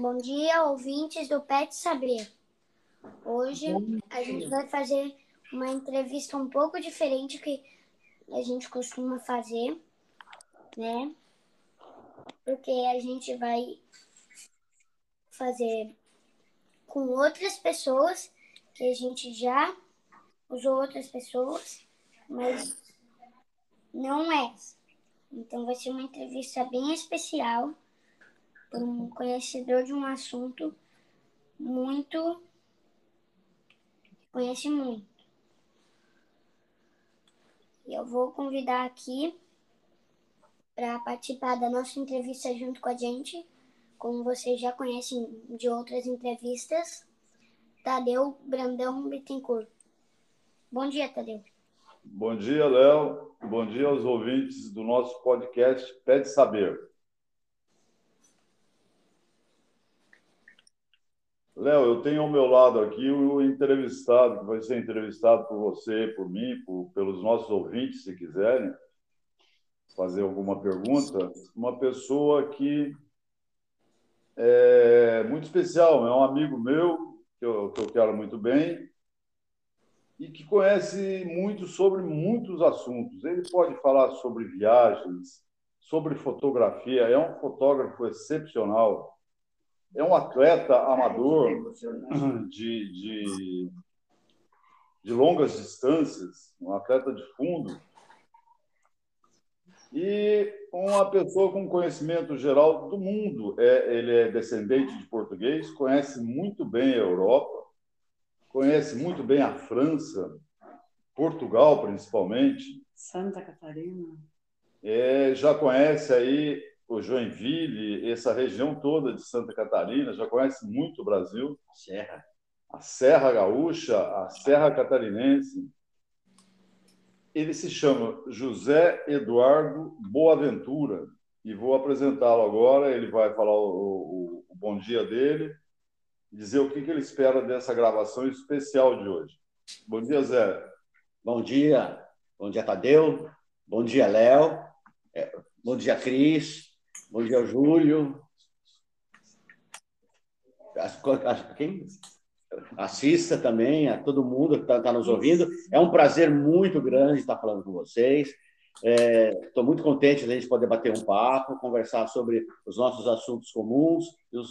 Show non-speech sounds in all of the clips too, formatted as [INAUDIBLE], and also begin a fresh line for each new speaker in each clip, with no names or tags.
Bom dia, ouvintes do Pet Saber. Hoje a gente vai fazer uma entrevista um pouco diferente que a gente costuma fazer, né? Porque a gente vai fazer com outras pessoas que a gente já usou outras pessoas, mas não é. Então vai ser uma entrevista bem especial um conhecedor de um assunto muito conhece muito. E eu vou convidar aqui para participar da nossa entrevista junto com a gente, como vocês já conhecem de outras entrevistas, Tadeu Brandão Bittencourt. Bom dia, Tadeu.
Bom dia, Léo. Bom dia aos ouvintes do nosso podcast Pede Saber. Léo, eu tenho ao meu lado aqui o entrevistado, que vai ser entrevistado por você, por mim, por, pelos nossos ouvintes, se quiserem fazer alguma pergunta. Uma pessoa que é muito especial, é um amigo meu, que eu, que eu quero muito bem, e que conhece muito sobre muitos assuntos. Ele pode falar sobre viagens, sobre fotografia, é um fotógrafo excepcional é um atleta amador de, de, de longas distâncias, um atleta de fundo, e uma pessoa com conhecimento geral do mundo. É, ele é descendente de português, conhece muito bem a Europa, conhece muito bem a França, Portugal principalmente.
Santa Catarina.
É, já conhece aí o Joinville, essa região toda de Santa Catarina, já conhece muito o Brasil.
Serra.
A Serra Gaúcha, a Serra Catarinense. Ele se chama José Eduardo Boaventura e vou apresentá-lo agora. Ele vai falar o, o, o, bom dia dele, dizer o que, ele espera dessa gravação especial de hoje. Bom dia, Zé.
Bom dia. Bom dia, Tadeu. Bom dia, Léo. É, bom dia, Cris. Bom dia, Júlio. Quem? Assista também a todo mundo que está tá nos ouvindo. É um prazer muito grande estar falando com vocês. Estou é, muito contente de a gente poder bater um papo, conversar sobre os nossos assuntos comuns. E, os...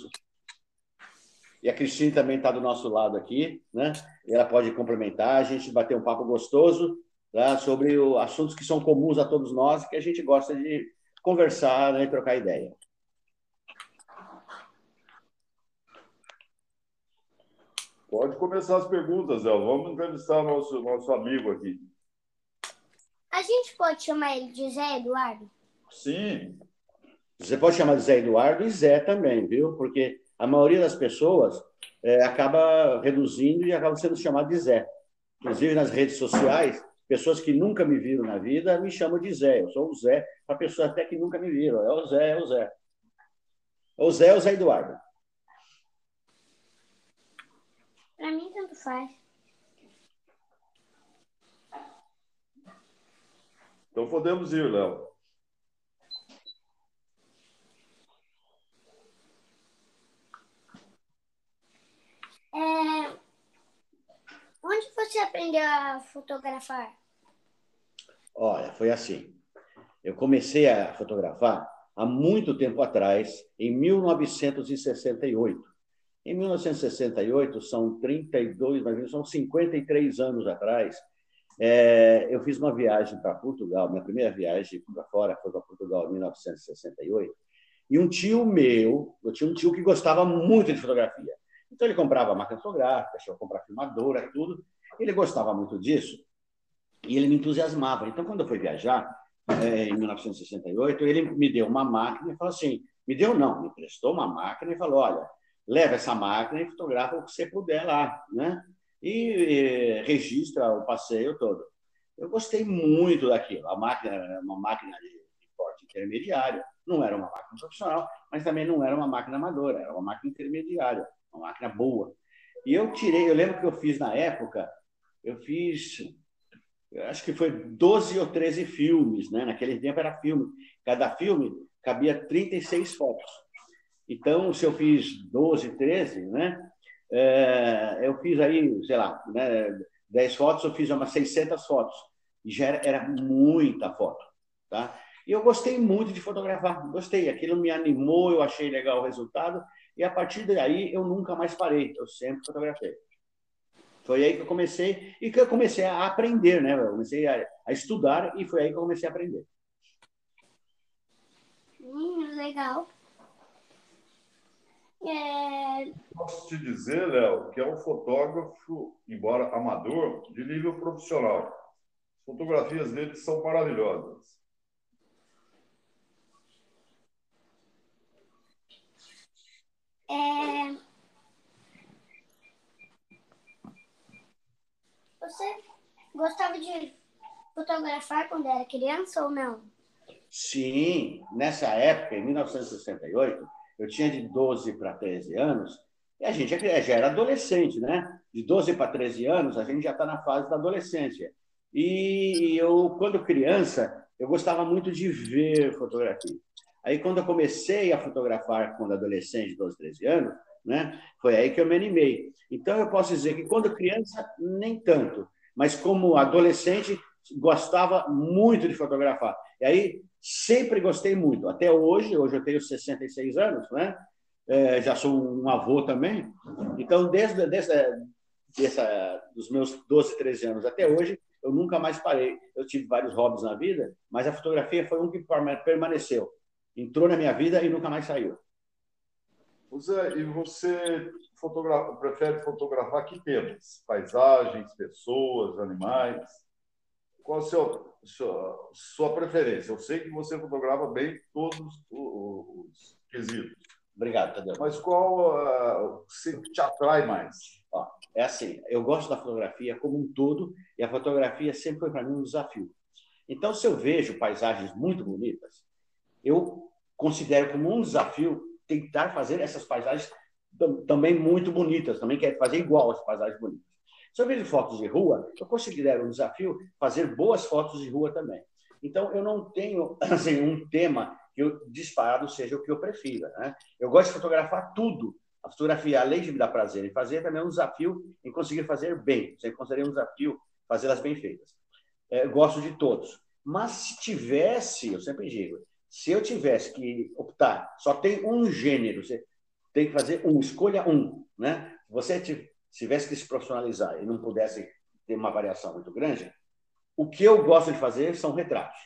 e a Cristine também está do nosso lado aqui, né? Ela pode complementar, a gente bater um papo gostoso tá? sobre o, assuntos que são comuns a todos nós e que a gente gosta de conversar né, e trocar ideia.
Pode começar as perguntas, Zé. Vamos entrevistar nosso nosso amigo aqui.
A gente pode chamar ele de Zé Eduardo?
Sim.
Você pode chamar de Zé Eduardo e Zé também, viu? Porque a maioria das pessoas é, acaba reduzindo e acaba sendo chamado de Zé. Inclusive nas redes sociais, Pessoas que nunca me viram na vida me chamam de Zé. Eu sou o Zé, para pessoas até que nunca me viram. É o Zé, é o Zé. É o Zé, é o Zé Eduardo.
Para mim, tanto faz.
Então podemos ir, Léo.
É, Onde você aprendeu a fotografar?
Olha, foi assim. Eu comecei a fotografar há muito tempo atrás, em 1968. Em 1968, são 32, mas são 53 anos atrás, é, eu fiz uma viagem para Portugal, minha primeira viagem para fora foi para Portugal em 1968, e um tio meu, eu tinha um tio que gostava muito de fotografia. Então ele comprava máquina fotográfica, chegou a comprar filmadora, tudo. Ele gostava muito disso e ele me entusiasmava. Então, quando eu fui viajar, é, em 1968, ele me deu uma máquina e falou assim: me deu não, me prestou uma máquina e falou: olha, leva essa máquina e fotografa o que você puder lá, né? E, e registra o passeio todo. Eu gostei muito daquilo. A máquina era uma máquina de, de porte intermediário, não era uma máquina profissional, mas também não era uma máquina amadora, era uma máquina intermediária uma máquina boa. E eu tirei, eu lembro que eu fiz na época, eu fiz, acho que foi 12 ou 13 filmes, né? Naquele tempo era filme. Cada filme cabia 36 fotos. Então, se eu fiz 12, 13, né? É, eu fiz aí, sei lá, né, 10 fotos, eu fiz umas 600 fotos. Já era, era muita foto, tá? E eu gostei muito de fotografar, gostei. Aquilo me animou, eu achei legal o resultado. E a partir daí, eu nunca mais parei. Eu sempre fotografei. Foi aí que eu comecei e que eu comecei a aprender, né? Eu comecei a, a estudar e foi aí que eu comecei a aprender.
Hum, legal. É...
Posso te dizer, Léo, que é um fotógrafo, embora amador, de nível profissional. As fotografias dele são maravilhosas.
É... Você gostava de fotografar quando era criança ou não?
Sim, nessa época, em 1968, eu tinha de 12 para 13 anos, e a gente já era adolescente, né? De 12 para 13 anos, a gente já está na fase da adolescência. E eu, quando criança, eu gostava muito de ver fotografia. Aí, quando eu comecei a fotografar quando adolescente, 12, 13 anos, né, foi aí que eu me animei. Então, eu posso dizer que quando criança, nem tanto, mas como adolescente, gostava muito de fotografar. E aí, sempre gostei muito. Até hoje, hoje eu tenho 66 anos, né? É, já sou um avô também. Então, desde, desde dessa, dos meus 12, 13 anos até hoje, eu nunca mais parei. Eu tive vários hobbies na vida, mas a fotografia foi um que permaneceu entrou na minha vida e nunca mais saiu.
Zé, e você prefere fotografar que temas? Paisagens, pessoas, animais? Qual a sua, sua, sua preferência? Eu sei que você fotografa bem todos os, os quesitos.
Obrigado, Tadeu.
Mas qual uh, se te atrai mais?
Ó, é assim, eu gosto da fotografia como um todo e a fotografia sempre foi para mim um desafio. Então, se eu vejo paisagens muito bonitas, eu considero como um desafio tentar fazer essas paisagens também muito bonitas, também quero fazer igual as paisagens bonitas. Vejo fotos de rua, eu considero um desafio fazer boas fotos de rua também. Então, eu não tenho [COUGHS] assim, um tema que eu disparado seja o que eu prefira. Né? Eu gosto de fotografar tudo. A fotografia, além de me dar prazer em fazer, também é um desafio em conseguir fazer bem. Você considera um desafio fazê-las bem feitas. É, gosto de todos. Mas se tivesse, eu sempre digo, se eu tivesse que optar, só tem um gênero, você tem que fazer um, escolha um, né? Se você tivesse que se profissionalizar e não pudesse ter uma variação muito grande, o que eu gosto de fazer são retratos.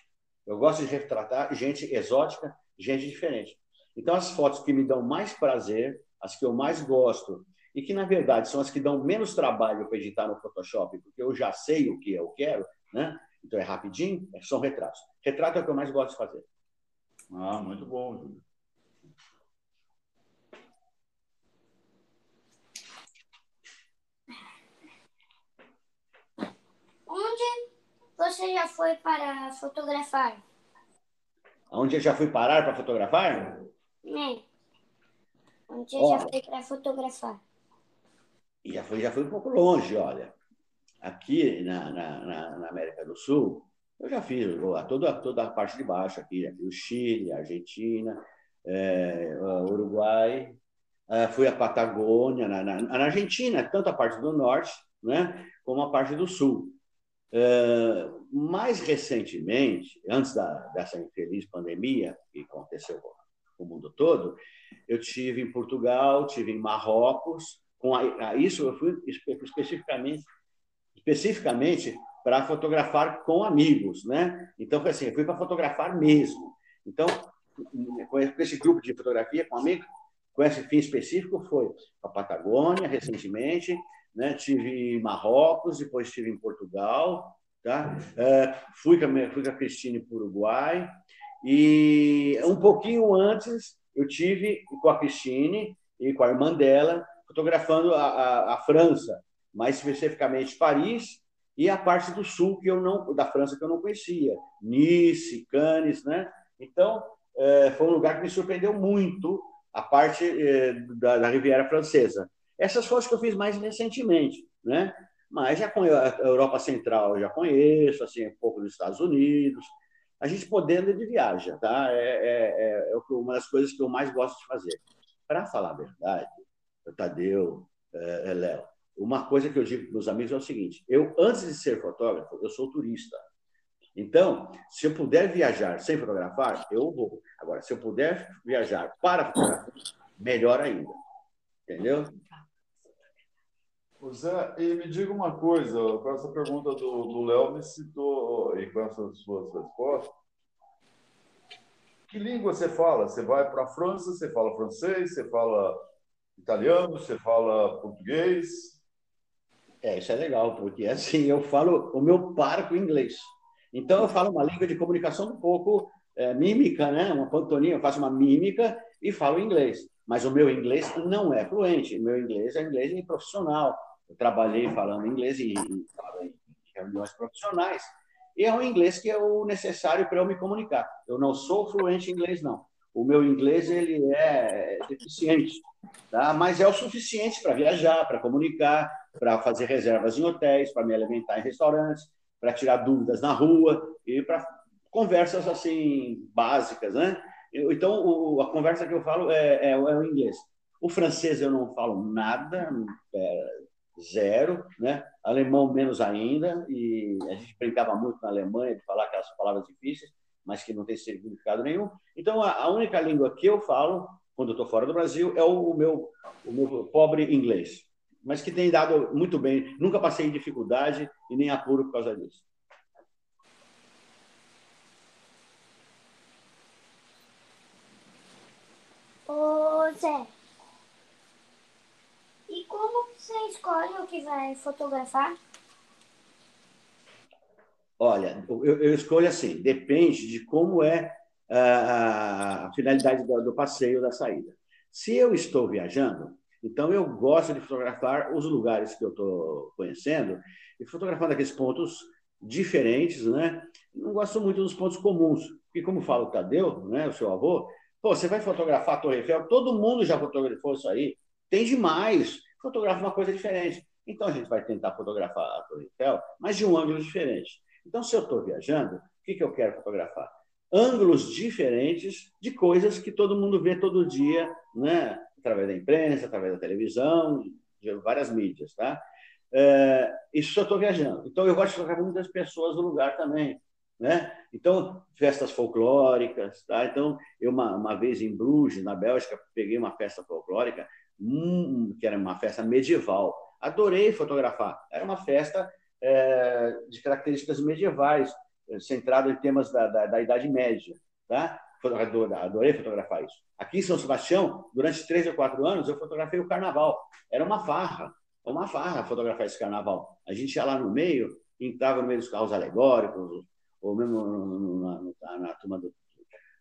Eu gosto de retratar gente exótica, gente diferente. Então, as fotos que me dão mais prazer, as que eu mais gosto, e que, na verdade, são as que dão menos trabalho para editar no Photoshop, porque eu já sei o que eu quero, né? Então, é rapidinho, são retratos. Retrato é o que eu mais gosto de fazer.
Ah, muito bom, Júlio.
Onde você já foi para fotografar?
Onde eu já fui parar para fotografar?
É. Onde eu já fui para fotografar?
Já fui, já fui um pouco longe, olha. Aqui na, na, na América do Sul, eu já fiz toda, toda a parte de baixo aqui, o Chile, a Argentina, é, Uruguai, é, fui à Patagônia, na, na, na, Argentina, tanto a parte do norte né, como a parte do sul. É, mais recentemente, antes da, dessa infeliz pandemia que aconteceu com o mundo todo, eu tive em Portugal, tive em Marrocos, com a, a isso eu fui especificamente, especificamente para fotografar com amigos, né? Então, foi assim, eu fui para fotografar mesmo. Então, com esse grupo de fotografia com amigos, com esse fim específico, foi a Patagônia, recentemente, né? tive em Marrocos, depois estive em Portugal, tá? É, fui, com a, fui com a Cristine para o Uruguai, e um pouquinho antes eu tive com a Cristine e com a irmã dela, fotografando a, a, a França, mais especificamente Paris, e a parte do sul que eu não da França que eu não conhecia, Nice, Cannes, né? Então é, foi um lugar que me surpreendeu muito a parte é, da, da, Riviera Francesa. Essas fotos que eu fiz mais recentemente, né? Mas já a Europa Central, já conheço, assim, um pouco dos Estados Unidos. A gente podendo de viagem, tá? É, é, é, é uma das coisas que eu mais gosto de fazer. para falar a verdade, Tadeu, é, Léo, uma coisa que eu digo para meus amigos é o seguinte: eu, antes de ser fotógrafo, eu sou turista. Então, se eu puder viajar sem fotografar, eu vou. Agora, se eu puder viajar para fotografar, melhor ainda. Entendeu?
Zé, e me diga uma coisa, com essa pergunta do Léo me citou, e com essas suas respostas, que língua você fala? Você vai para a França, você fala francês, você fala italiano, você fala português?
É, isso é legal, porque assim, eu falo o meu parco inglês. Então, eu falo uma língua de comunicação um pouco é, mímica, né? uma pantoninha, eu faço uma mímica e falo inglês. Mas o meu inglês não é fluente, o meu inglês é inglês profissional. Eu trabalhei falando inglês em, em reuniões profissionais. E é um inglês que é o necessário para eu me comunicar. Eu não sou fluente em inglês, não. O meu inglês ele é deficiente, tá? mas é o suficiente para viajar, para comunicar, para fazer reservas em hotéis, para me alimentar em restaurantes, para tirar dúvidas na rua e para conversas assim básicas, né? Então, o, a conversa que eu falo é, é, é, o inglês. O francês eu não falo nada, é, zero, né? Alemão menos ainda, e a gente brincava muito na Alemanha de falar aquelas palavras difíceis, mas que não tem significado nenhum. Então, a, a única língua que eu falo quando eu estou fora do Brasil é o, o, meu, o meu pobre inglês mas que tem dado muito bem. Nunca passei dificuldade e nem apuro por causa disso.
Ô Zé, e como você escolhe o que vai fotografar?
Olha, eu, eu escolho assim, depende de como é a, a finalidade do, do passeio, da saída. Se eu estou viajando, então, eu gosto de fotografar os lugares que eu estou conhecendo e fotografar daqueles pontos diferentes, né? Não gosto muito dos pontos comuns, porque, como fala o Tadeu, né, o seu avô, pô, você vai fotografar a Torre Eiffel, todo mundo já fotografou isso aí, tem demais, fotografa uma coisa diferente. Então, a gente vai tentar fotografar a Torre Eiffel, mas de um ângulo diferente. Então, se eu estou viajando, o que, que eu quero fotografar? Ângulos diferentes de coisas que todo mundo vê todo dia, né? Através da imprensa, através da televisão, de várias mídias, tá? É, isso eu estou viajando. Então, eu gosto de tocar muitas pessoas no lugar também, né? Então, festas folclóricas, tá? Então, eu uma, uma vez em Bruges, na Bélgica, peguei uma festa folclórica, hum, que era uma festa medieval. Adorei fotografar. Era uma festa é, de características medievais, centrada em temas da, da, da Idade Média, tá? Adorei fotografar isso. Aqui em São Sebastião, durante três ou quatro anos, eu fotografei o carnaval. Era uma farra, uma farra fotografar esse carnaval. A gente ia lá no meio, entrava no meio dos carros alegóricos, ou mesmo na, na, na turma do,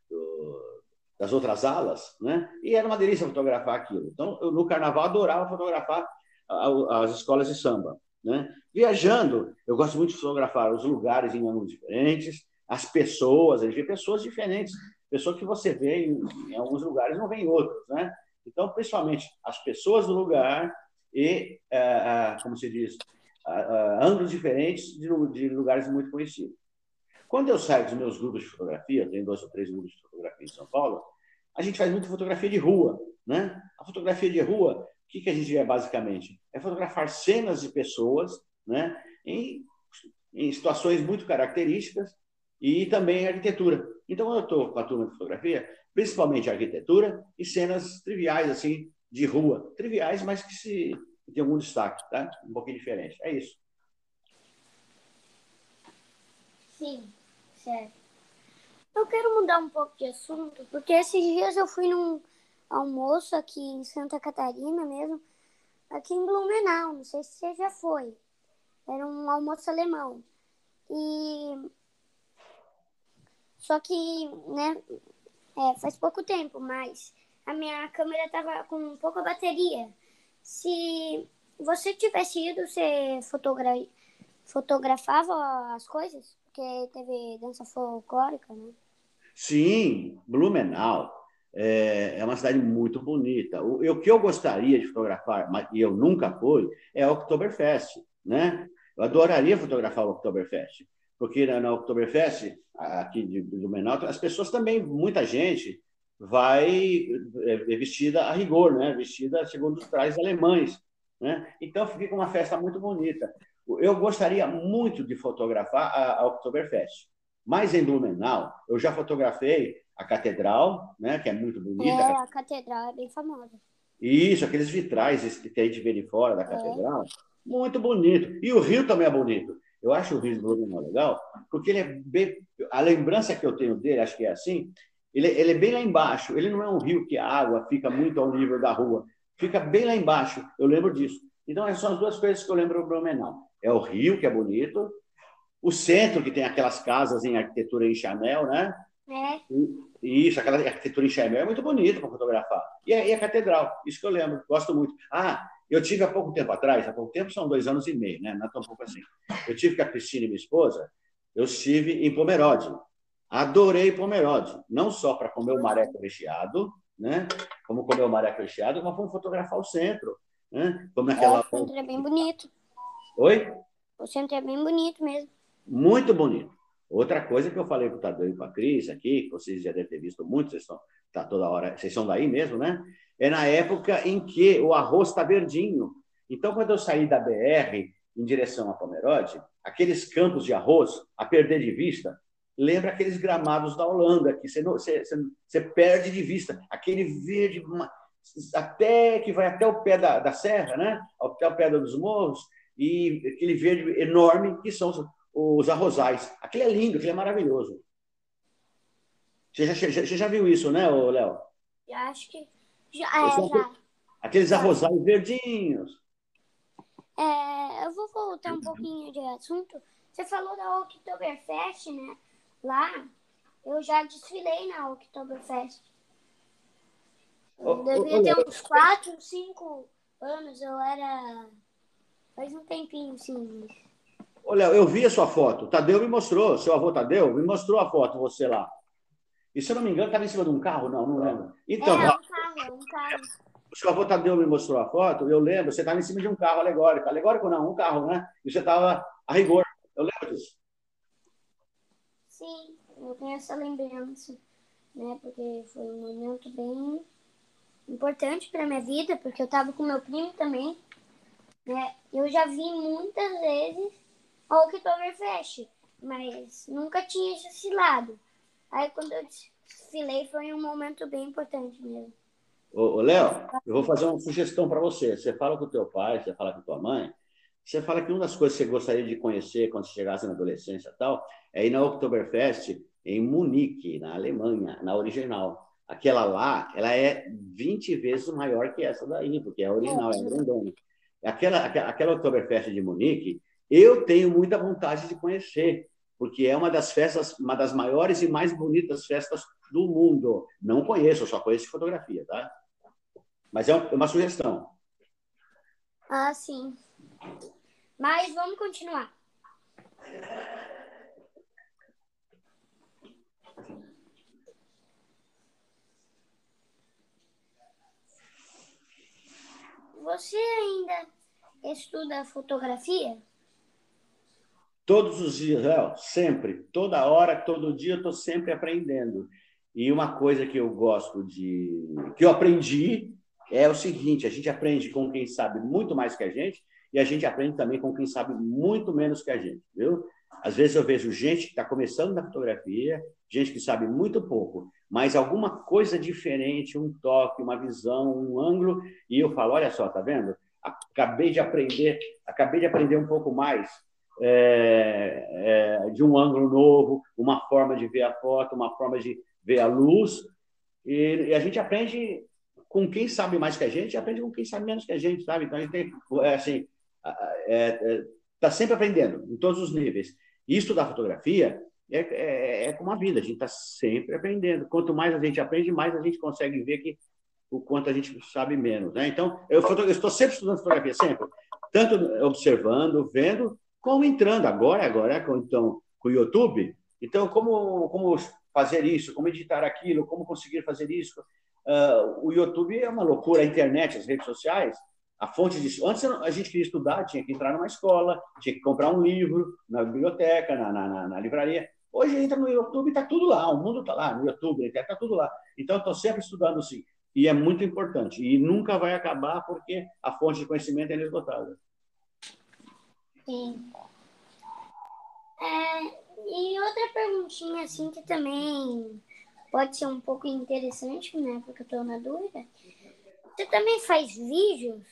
do, das outras alas, né? E era uma delícia fotografar aquilo. Então, eu, no carnaval, adorava fotografar as escolas de samba. Né? Viajando, eu gosto muito de fotografar os lugares em ângulos diferentes, as pessoas, a gente vê pessoas diferentes pessoa que você vê em, em alguns lugares não vê em outros, né? Então, principalmente as pessoas do lugar e, é, é, como se diz, ângulos diferentes de, de, lugares muito conhecidos. Quando eu saio dos meus grupos de fotografia, tenho dois ou três grupos de fotografia em São Paulo, a gente faz muita fotografia de rua, né? A fotografia de rua, o que, que a gente é basicamente? É fotografar cenas de pessoas, né? Em, em situações muito características e também arquitetura. Então, eu estou com a turma de fotografia, principalmente arquitetura e cenas triviais, assim, de rua. Triviais, mas que, se, tem algum destaque, tá? Um pouquinho diferente. É isso.
Sim, certo. Eu quero mudar um pouco de assunto, porque esses dias eu fui num almoço aqui em Santa Catarina mesmo, aqui em Blumenau, não sei se você já foi. Era um almoço alemão. E só que, né, é, faz pouco tempo, mas a minha câmera tava com pouca bateria. Se você tivesse ido, você fotogra fotografava as coisas? Porque teve dança folclórica, né?
Sim, Blumenau é, é uma cidade muito bonita. O, o que eu gostaria de fotografar, mas eu nunca fui, é o Oktoberfest, né? Eu adoraria fotografar o Oktoberfest porque na, na Oktoberfest, aqui de Blumenau, as pessoas também, muita gente, vai é, vestida a rigor, né? vestida segundo os trajes alemães. Né? Então fica uma festa muito bonita. Eu gostaria muito de fotografar a, a Oktoberfest, mas em Blumenau eu já fotografei a catedral, né? que é muito bonita. É,
a catedral é bem famosa.
Isso, aqueles vitrais que a gente vê de fora da é. catedral, é. muito bonito. E o rio também é bonito. Eu acho o rio de Blumenau legal, porque ele é bem. A lembrança que eu tenho dele, acho que é assim, ele, ele é bem lá embaixo. Ele não é um rio que a água fica muito ao nível da rua. Fica bem lá embaixo. Eu lembro disso. Então, essas são as duas coisas que eu lembro do Blumenau. É o rio, que é bonito. O centro, que tem aquelas casas em arquitetura em Chanel, né?
É.
Isso, aquela arquitetura em Chanel é muito bonita para fotografar. E a, e a catedral, isso que eu lembro. Gosto muito. Ah, eu tive há pouco tempo atrás, há pouco tempo são dois anos e meio, né? Não é tão pouco assim. Eu tive com a Cristina, minha esposa, eu estive em Pomerode. Adorei Pomerode, não só para comer o mareco recheado, né? Como comer o mareco recheado, mas fomos fotografar o centro, né?
Como aquela... É, o centro é bem bonito.
Oi?
O centro é bem bonito mesmo.
Muito bonito. Outra coisa que eu falei para o Tadeu e para a Cris aqui, que vocês já devem ter visto muito, vocês estão tá toda hora, vocês são daí mesmo, né? É na época em que o arroz está verdinho. Então, quando eu saí da BR em direção a Pomerode, aqueles campos de arroz, a perder de vista, lembra aqueles gramados da Holanda, que você, você, você perde de vista. Aquele verde, até que vai até o pé da, da serra, né? até o pé dos morros, e aquele verde enorme que são os, os arrozais. Aquele é lindo, aquele é maravilhoso. Você já, já, já viu isso, né, Léo?
Acho que já, é, já.
Aqueles arrozais verdinhos.
É, eu vou voltar um pouquinho de assunto. Você falou da Oktoberfest, né? lá, eu já desfilei na Oktoberfest. Eu devia ter uns 4, 5 anos, eu era. Faz um tempinho, sim.
Olha, eu vi a sua foto. O Tadeu me mostrou, seu avô Tadeu me mostrou a foto, você lá. E se eu não me engano, estava em cima de um carro? Não, não lembro.
Então, é, um carro.
O seu avô Tadeu me mostrou a foto, eu lembro, você estava em cima de um carro alegórico. Alegórico não, um carro, né? E você estava a rigor. Eu lembro disso.
Sim, eu tenho essa lembrança, né? Porque foi um momento bem importante para minha vida, porque eu estava com meu primo também, né? Eu já vi muitas vezes o Oktoberfest, mas nunca tinha esse lado. Aí quando eu desfilei foi um momento bem importante mesmo.
Ô, Léo, eu vou fazer uma sugestão para você. Você fala com o teu pai, você fala com tua mãe, você fala que uma das coisas que você gostaria de conhecer quando você chegasse na adolescência e tal, é ir na Oktoberfest em Munique, na Alemanha, na original. Aquela lá, ela é 20 vezes maior que essa daí, porque é a original, é grandona. Aquela, aquela Oktoberfest de Munique, eu tenho muita vontade de conhecer, porque é uma das festas, uma das maiores e mais bonitas festas do mundo. Não conheço, só conheço fotografia, tá? Mas é uma sugestão.
Ah, sim. Mas vamos continuar. Você ainda estuda fotografia?
Todos os dias, é, sempre, toda hora, todo dia, eu estou sempre aprendendo. E uma coisa que eu gosto de. que eu aprendi é o seguinte: a gente aprende com quem sabe muito mais que a gente e a gente aprende também com quem sabe muito menos que a gente, viu? Às vezes eu vejo gente que está começando na fotografia, gente que sabe muito pouco, mas alguma coisa diferente, um toque, uma visão, um ângulo, e eu falo, olha só, tá vendo? Acabei de aprender, acabei de aprender um pouco mais é, é, de um ângulo novo, uma forma de ver a foto, uma forma de ver a luz, e, e a gente aprende com quem sabe mais que a gente, e aprende com quem sabe menos que a gente, sabe? Então a gente tem, é, assim, está é, é, sempre aprendendo, em todos os níveis. Isso da fotografia é, é, é como a vida, a gente está sempre aprendendo. Quanto mais a gente aprende, mais a gente consegue ver que o quanto a gente sabe menos. Né? Então, eu, eu estou sempre estudando fotografia, sempre. Tanto observando, vendo, como entrando. Agora, agora então, com o YouTube. Então, como, como fazer isso, como editar aquilo, como conseguir fazer isso. Uh, o YouTube é uma loucura, a internet, as redes sociais, a fonte de. Antes a gente queria estudar, tinha que entrar numa escola, tinha que comprar um livro na biblioteca, na, na, na livraria. Hoje entra no YouTube e está tudo lá, o mundo está lá, no YouTube, está tudo lá. Então, estou sempre estudando sim. E é muito importante. E nunca vai acabar porque a fonte de conhecimento é inesgotável.
Sim. É, e outra perguntinha, assim, que também pode ser um pouco interessante, né? Porque eu estou na dúvida. Você também faz vídeos?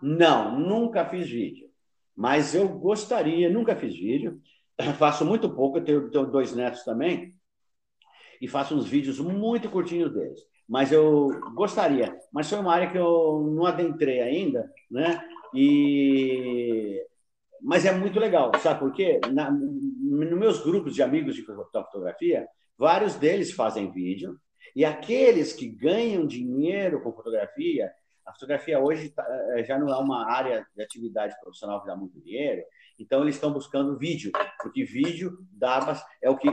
Não, nunca fiz vídeo. Mas eu gostaria, nunca fiz vídeo. [LAUGHS] Faço muito pouco, eu tenho, tenho dois netos também. E faço uns vídeos muito curtinhos deles. Mas eu gostaria. Mas foi uma área que eu não adentrei ainda, né? E mas é muito legal, sabe por quê? Na, nos meus grupos de amigos de fotografia, vários deles fazem vídeo, e aqueles que ganham dinheiro com fotografia, a fotografia hoje tá, é, já não é uma área de atividade profissional que dá muito dinheiro, então eles estão buscando vídeo, porque vídeo dá, é o que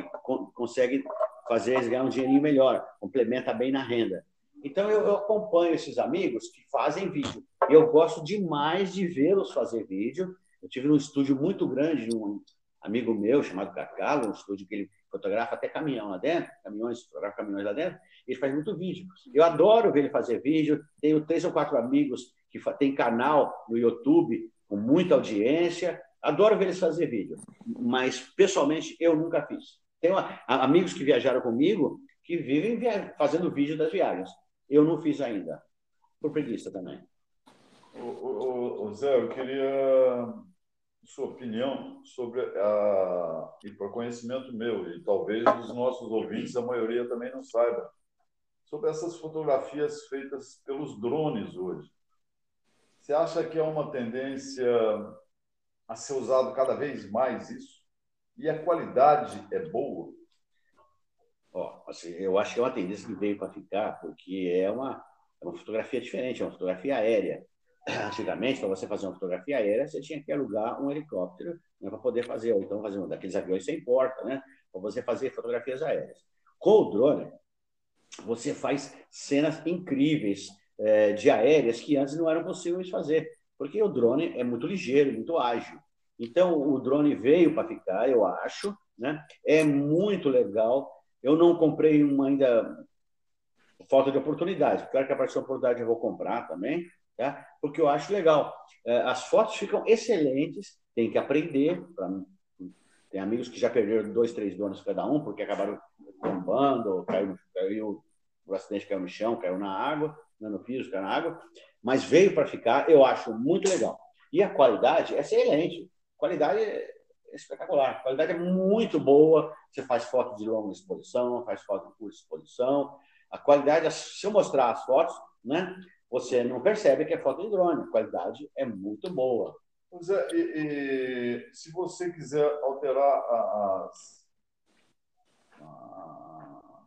consegue fazer eles ganhar um dinheirinho melhor, complementa bem na renda. Então eu, acompanho esses amigos que fazem vídeo. Eu gosto demais de vê-los fazer vídeo eu tive um estúdio muito grande de um amigo meu chamado Cacalo, um estúdio que ele fotografa até caminhão lá dentro, caminhões, fotografa caminhões lá dentro, ele faz muito vídeo. Eu adoro ver ele fazer vídeo, tenho três ou quatro amigos que têm canal no YouTube com muita audiência, adoro ver eles fazer vídeo, mas pessoalmente eu nunca fiz. Tenho amigos que viajaram comigo que vivem fazendo vídeo das viagens. Eu não fiz ainda, por preguiça também.
O, o, o Zé, eu queria sua opinião sobre a e para conhecimento meu e talvez dos nossos ouvintes a maioria também não saiba sobre essas fotografias feitas pelos drones hoje. Você acha que é uma tendência a ser usado cada vez mais isso? E a qualidade é boa?
Ó, assim, eu acho que é uma tendência que veio para ficar, porque é uma, é uma fotografia diferente, é uma fotografia aérea. [CLEARS THROAT] Antigamente, para você fazer uma fotografia aérea, você tinha que alugar um helicóptero né, para poder fazer, ou então fazer um daqueles aviões sem porta, né, para você fazer fotografias aéreas. Com o drone, você faz cenas incríveis é, de aéreas que antes não eram possíveis fazer, porque o drone é muito ligeiro, muito ágil. Então, o drone veio para ficar, eu acho, né? é muito legal. Eu não comprei uma ainda falta de oportunidade. Claro que apareceu a oportunidade, eu vou comprar também, tá? porque eu acho legal. É, as fotos ficam excelentes, tem que aprender. Pra... Tem amigos que já perderam dois, três donos cada um, porque acabaram tombando, caiu, caiu, o acidente caiu no chão, caiu na água, né, no piso, caiu na água. Mas veio para ficar, eu acho muito legal. E a qualidade é excelente. Qualidade é espetacular. A qualidade é muito boa. Você faz foto de longa exposição, faz foto de curta exposição. A qualidade, se eu mostrar as fotos, né, você não percebe que é foto de drone. A qualidade é muito boa.
Pois é, e, e se você quiser alterar as, a,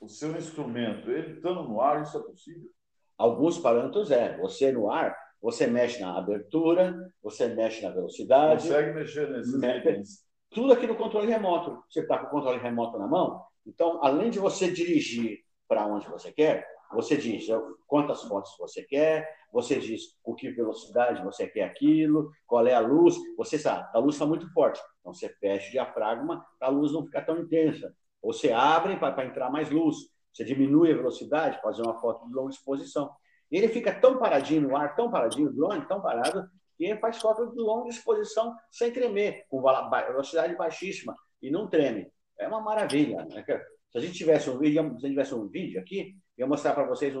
o seu instrumento, ele estando no ar, isso é possível?
Alguns parâmetros é. Você no ar, você mexe na abertura, você mexe na velocidade.
Consegue mexer nesses
Tudo aqui no controle remoto. Você está com o controle remoto na mão, então, além de você dirigir para onde você quer, você diz quantas fotos você quer, você diz com que velocidade você quer aquilo, qual é a luz. Você sabe, a luz está muito forte, então você fecha o diafragma para a luz não ficar tão intensa. Você abre para entrar mais luz. Você diminui a velocidade, fazer uma foto de longa exposição. E ele fica tão paradinho no ar, tão paradinho, o drone tão parado, que faz foto de longa exposição sem tremer, com velocidade baixíssima e não treme. É uma maravilha. Né? Se a gente tivesse um vídeo, se a gente tivesse um vídeo aqui, eu mostrar para vocês um,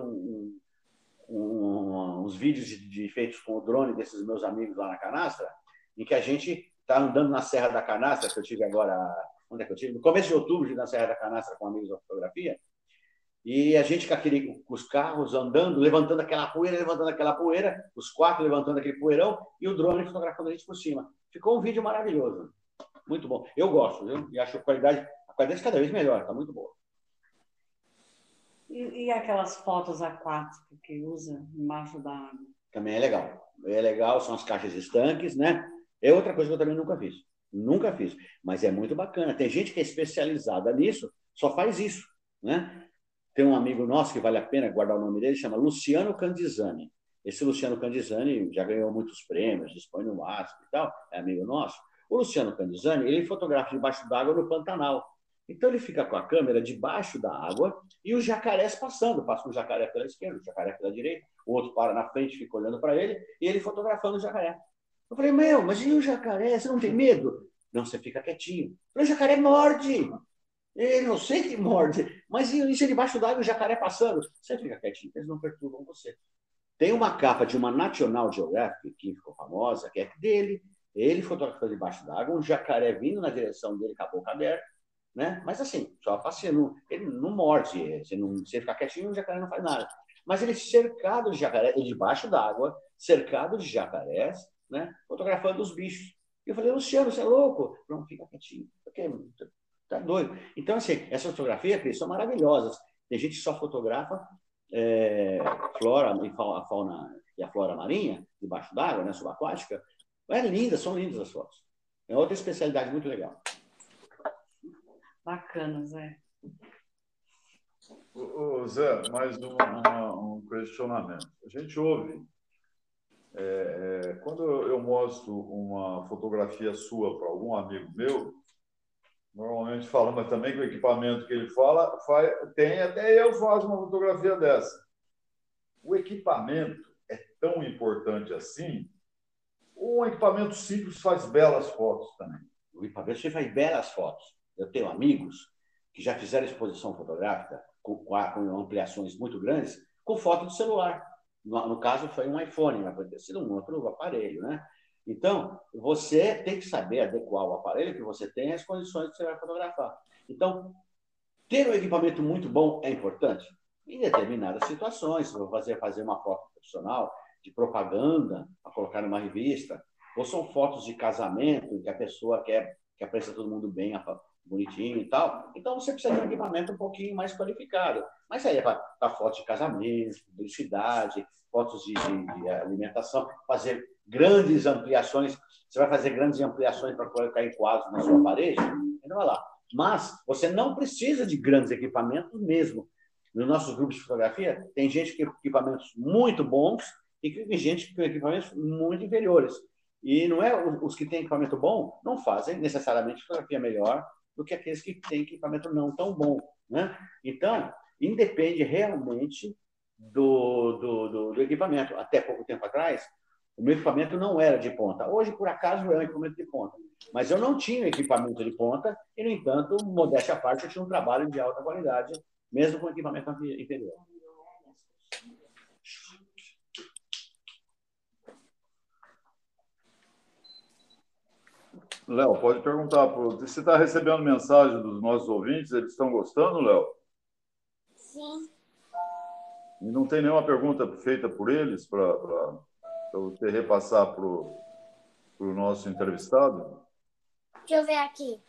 um, um, uns vídeos de, de, feitos com o drone desses meus amigos lá na Canastra, em que a gente está andando na Serra da Canastra, que eu tive agora, onde é que eu tive? No começo de outubro, na Serra da Canastra com amigos da fotografia, e a gente com, aquele, com os carros andando, levantando aquela poeira, levantando aquela poeira, os quatro levantando aquele poeirão e o drone fotografando a gente por cima. Ficou um vídeo maravilhoso. Muito bom. Eu gosto, viu? E acho qualidade, a qualidade cada vez melhor, está muito boa.
E, e, aquelas fotos aquáticas que usa embaixo da água?
Também é legal. É legal, são as caixas estanques, né? É outra coisa que eu também nunca fiz. Nunca fiz. Mas é muito bacana. Tem gente que é especializada nisso, só faz isso, né? Tem um amigo nosso que vale a pena guardar o nome dele, chama Luciano Candizani. Esse Luciano Candizani já ganhou muitos prêmios, dispõe no MASP e tal, é amigo nosso. O Luciano Candizani, ele fotografa debaixo d'água no Pantanal. Então ele fica com a câmera debaixo da água e os jacarés passando. Passa um jacaré pela esquerda, um jacaré pela direita, o outro para na frente, fica olhando para ele e ele fotografando o jacaré. Eu falei, meu, mas e o jacaré? Você não tem medo? Não, você fica quietinho. O jacaré morde. Ele não sei que morde, mas isso é debaixo d'água, o jacaré passando. Você fica quietinho, eles não perturbam você. Tem uma capa de uma National Geographic, que ficou famosa, que é dele. Ele fotografando debaixo d'água, um jacaré vindo na direção dele com a boca aberta, né? Mas assim, só passeando. Ele não morde, você, não, você fica quietinho, o jacaré não faz nada. Mas ele cercado de jacaré, ele debaixo d'água, cercado de jacarés, né? Fotografando os bichos. E eu falei, Luciano, você é louco? Não, fica quietinho. Porque tá doido. Então, assim, essas fotografias, são maravilhosas. Tem gente que só fotografa é, flora e a fauna e a flora marinha, debaixo d'água, né, subaquática. É linda, são lindas as fotos. É outra especialidade muito legal.
Bacana, Zé.
Ô, Zé, mais um, um questionamento. A gente ouve, é, é, quando eu mostro uma fotografia sua para algum amigo meu, normalmente fala, mas também que o equipamento que ele fala faz, tem, até eu faço uma fotografia dessa. O equipamento é tão importante assim, ou um equipamento simples faz belas fotos também?
O equipamento simples faz belas fotos. Eu tenho amigos que já fizeram exposição fotográfica com, com ampliações muito grandes com foto de celular. No, no caso, foi um iPhone, mas pode sido um outro aparelho, né? Então, você tem que saber adequar o aparelho que você tem às condições que você vai fotografar. Então, ter um equipamento muito bom é importante. Em determinadas situações, se fazer, fazer uma foto profissional de propaganda para colocar numa revista, ou são fotos de casamento que a pessoa quer que apareça todo mundo bem, bonitinho e tal. Então você precisa de um equipamento um pouquinho mais qualificado. Mas aí é para fotos de casamento, publicidade, fotos de, de, de alimentação, fazer grandes ampliações, você vai fazer grandes ampliações para colocar em quadros na sua parede, ainda vai lá. Mas você não precisa de grandes equipamentos mesmo. Nos nossos grupos de fotografia, tem gente que tem equipamentos muito bons e tem gente que tem equipamentos muito inferiores. E não é os que têm equipamento bom não fazem necessariamente fotografia melhor do que aqueles que têm equipamento não tão bom, né? Então, independe realmente do, do, do, do equipamento. Até pouco tempo atrás, o meu equipamento não era de ponta. Hoje, por acaso, é um equipamento de ponta. Mas eu não tinha equipamento de ponta e, no entanto, modéstia à parte, eu tinha um trabalho de alta qualidade, mesmo com equipamento inferior.
Léo, pode perguntar. Você está recebendo mensagem dos nossos ouvintes? Eles estão gostando, Léo?
Sim.
E não tem nenhuma pergunta feita por eles para para você repassar para o nosso entrevistado?
Deixa eu ver aqui.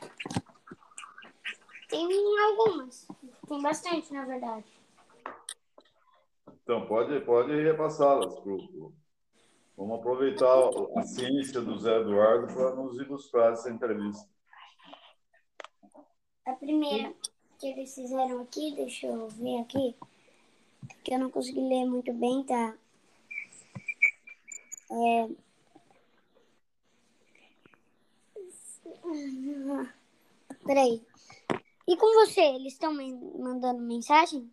Tem algumas. Tem bastante, na verdade.
Então, pode, pode repassá-las. Vamos aproveitar a ciência do Zé Eduardo para nos ilustrar essa entrevista.
A primeira que eles fizeram aqui, deixa eu ver aqui, que eu não consegui ler muito bem, tá? É... Peraí. E com você, eles estão mandando mensagem?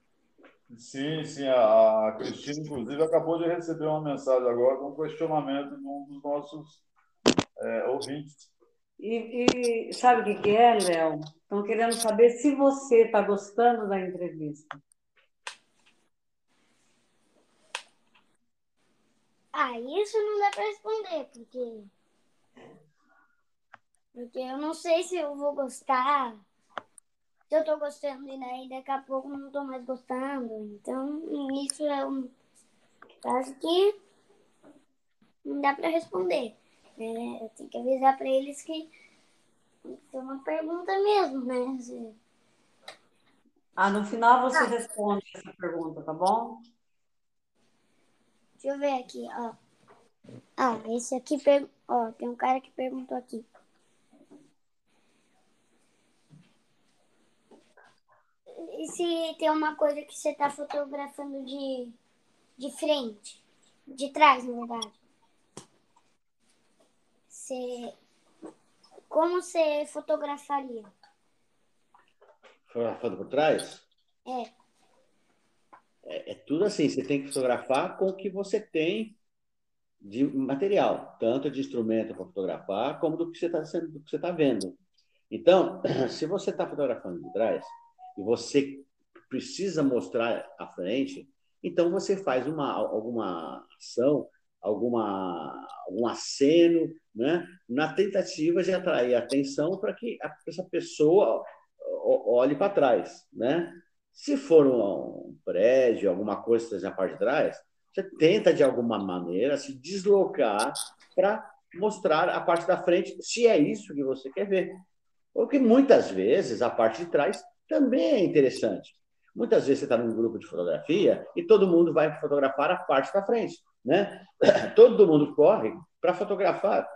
Sim, sim. A, a Cristina, inclusive, acabou de receber uma mensagem agora com um questionamento de um dos nossos é, ouvintes.
E, e, sabe o que, que é, Léo? Estão querendo saber se você está gostando da entrevista.
Ah, isso não dá para responder, porque. Porque eu não sei se eu vou gostar. Se eu tô gostando e daí daqui a pouco não tô mais gostando. Então, isso é um caso que não dá para responder. É, eu tenho que avisar para eles que é uma pergunta mesmo, né?
Ah, no final você ah. responde essa pergunta, tá bom?
Deixa eu ver aqui, ó. Ah, esse aqui, per... ó, tem um cara que perguntou aqui. E se tem uma coisa que você tá fotografando de, de frente, de trás, na verdade? Você, como você fotografaria?
Fotografando por trás?
É.
é. É tudo assim, você tem que fotografar com o que você tem de material, tanto de instrumento para fotografar, como do que você está tá vendo. Então, [CLEARS THROAT] se você está fotografando de trás e você precisa mostrar à frente, então você faz uma, alguma ação, alguma, algum aceno, né? na tentativa de atrair atenção para que essa pessoa olhe para trás. Né? Se for um, prédio, alguma coisa que esteja na parte de trás, você tenta, de alguma maneira, se deslocar para mostrar a parte da frente, se é isso que você quer ver. Porque muitas vezes a parte de trás também é interessante. Muitas vezes você está num grupo de fotografia e todo mundo vai fotografar a parte da frente. Né? [COUGHS] Todo mundo corre para fotografar.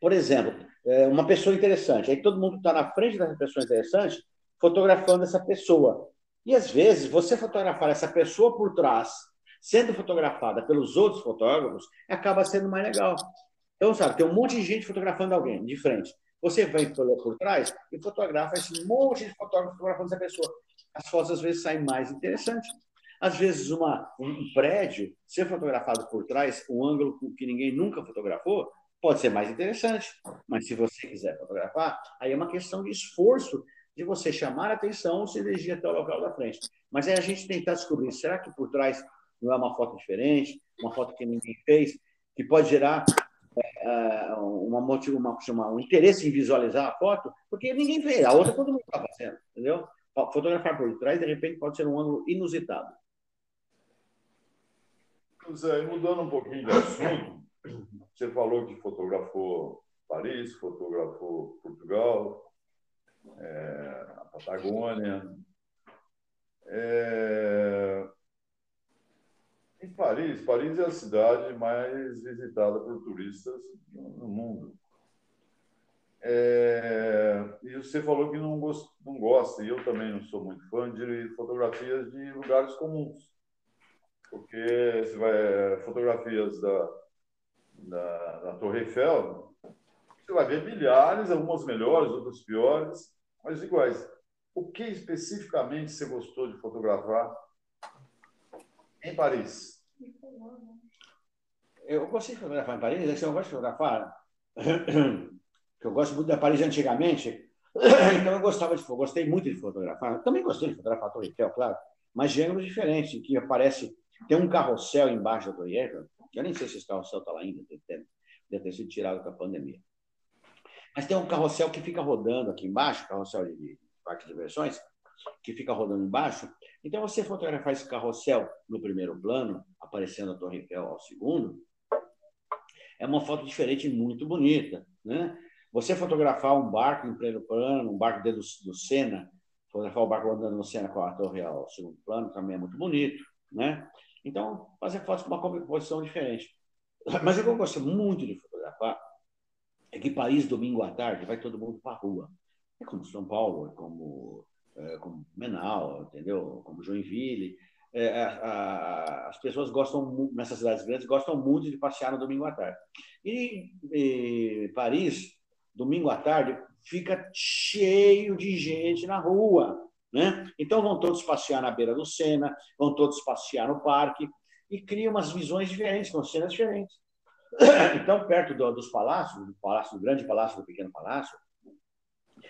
Por exemplo, é, uma pessoa interessante. Aí todo mundo está na frente dessa pessoa interessante, fotografando essa pessoa. E às vezes você fotografar essa pessoa por trás, sendo fotografada pelos outros fotógrafos, acaba sendo mais legal. Então, sabe, tem um monte de gente fotografando alguém de frente. Você vem por trás e fotografa esse monte de fotógrafos fotografando essa pessoa. As fotos às vezes saem mais interessantes. Às vezes, uma, um prédio ser fotografado por trás, um ângulo que ninguém nunca fotografou, pode ser mais interessante. Mas se você quiser fotografar, aí é uma questão de esforço de você chamar a atenção, se dirigir até o local da frente. Mas é a gente tentar descobrir, será que por trás não é uma foto diferente, uma foto que ninguém fez, que pode gerar é, uma, uma, uma, um interesse em visualizar a foto, porque ninguém fez, a outra todo mundo está fazendo, entendeu? Fotografar por trás, de repente, pode ser um ângulo inusitado.
Zé, mudando um pouquinho de assunto, você falou que fotografou Paris, fotografou Portugal, é, a Patagônia. É, em Paris, Paris é a cidade mais visitada por turistas no mundo. É, e você falou que não, gost, não gosta, e eu também não sou muito fã de fotografias de lugares comuns porque você vai fotografias da, da, da Torre Eiffel, você vai ver milhares, algumas melhores, outras piores, mas iguais. O que especificamente você gostou de fotografar em Paris?
Eu gostei de fotografar em Paris, é eu gosto de fotografar, [CLEARS THROAT] que eu gosto muito da Paris antigamente, [CLEARS THROAT] então eu gostava de, gostei muito de fotografar. Também gostei de fotografar a Torre Eiffel, claro, mas gêneros diferentes, que aparece tem um carrossel embaixo da Torre Eiffel, eu nem sei se esse carrossel está lá ainda, deve ter sido tirado com a pandemia. Mas tem um carrossel que fica rodando aqui embaixo, carrossel de, de parque de diversões, que fica rodando embaixo. Então, você fotografar esse carrossel no primeiro plano, aparecendo a Torre Eiffel ao segundo, é uma foto diferente e muito bonita. Né? Você fotografar um barco em primeiro plano, um barco dentro do, Sena, fotografar o barco andando no Sena com a torre ao segundo plano, também é muito bonito. Né? Então, fazer fotos com uma composição diferente. Mas o que eu gosto muito de fotografar é que Paris, domingo à tarde, vai todo mundo para a rua. É como São Paulo, é como, como Menal, entendeu? Como Joinville. É, a, a, as pessoas gostam, nessas cidades grandes, gostam muito de passear no domingo à tarde. E, e Paris, domingo à tarde, fica cheio de gente na rua. Né? Então vão todos passear na beira do Sena, vão todos passear no parque e cria umas visões diferentes, com cenas diferentes. [COUGHS] Então, perto do, dos palácios, do palácio, do grande palácio, do pequeno palácio,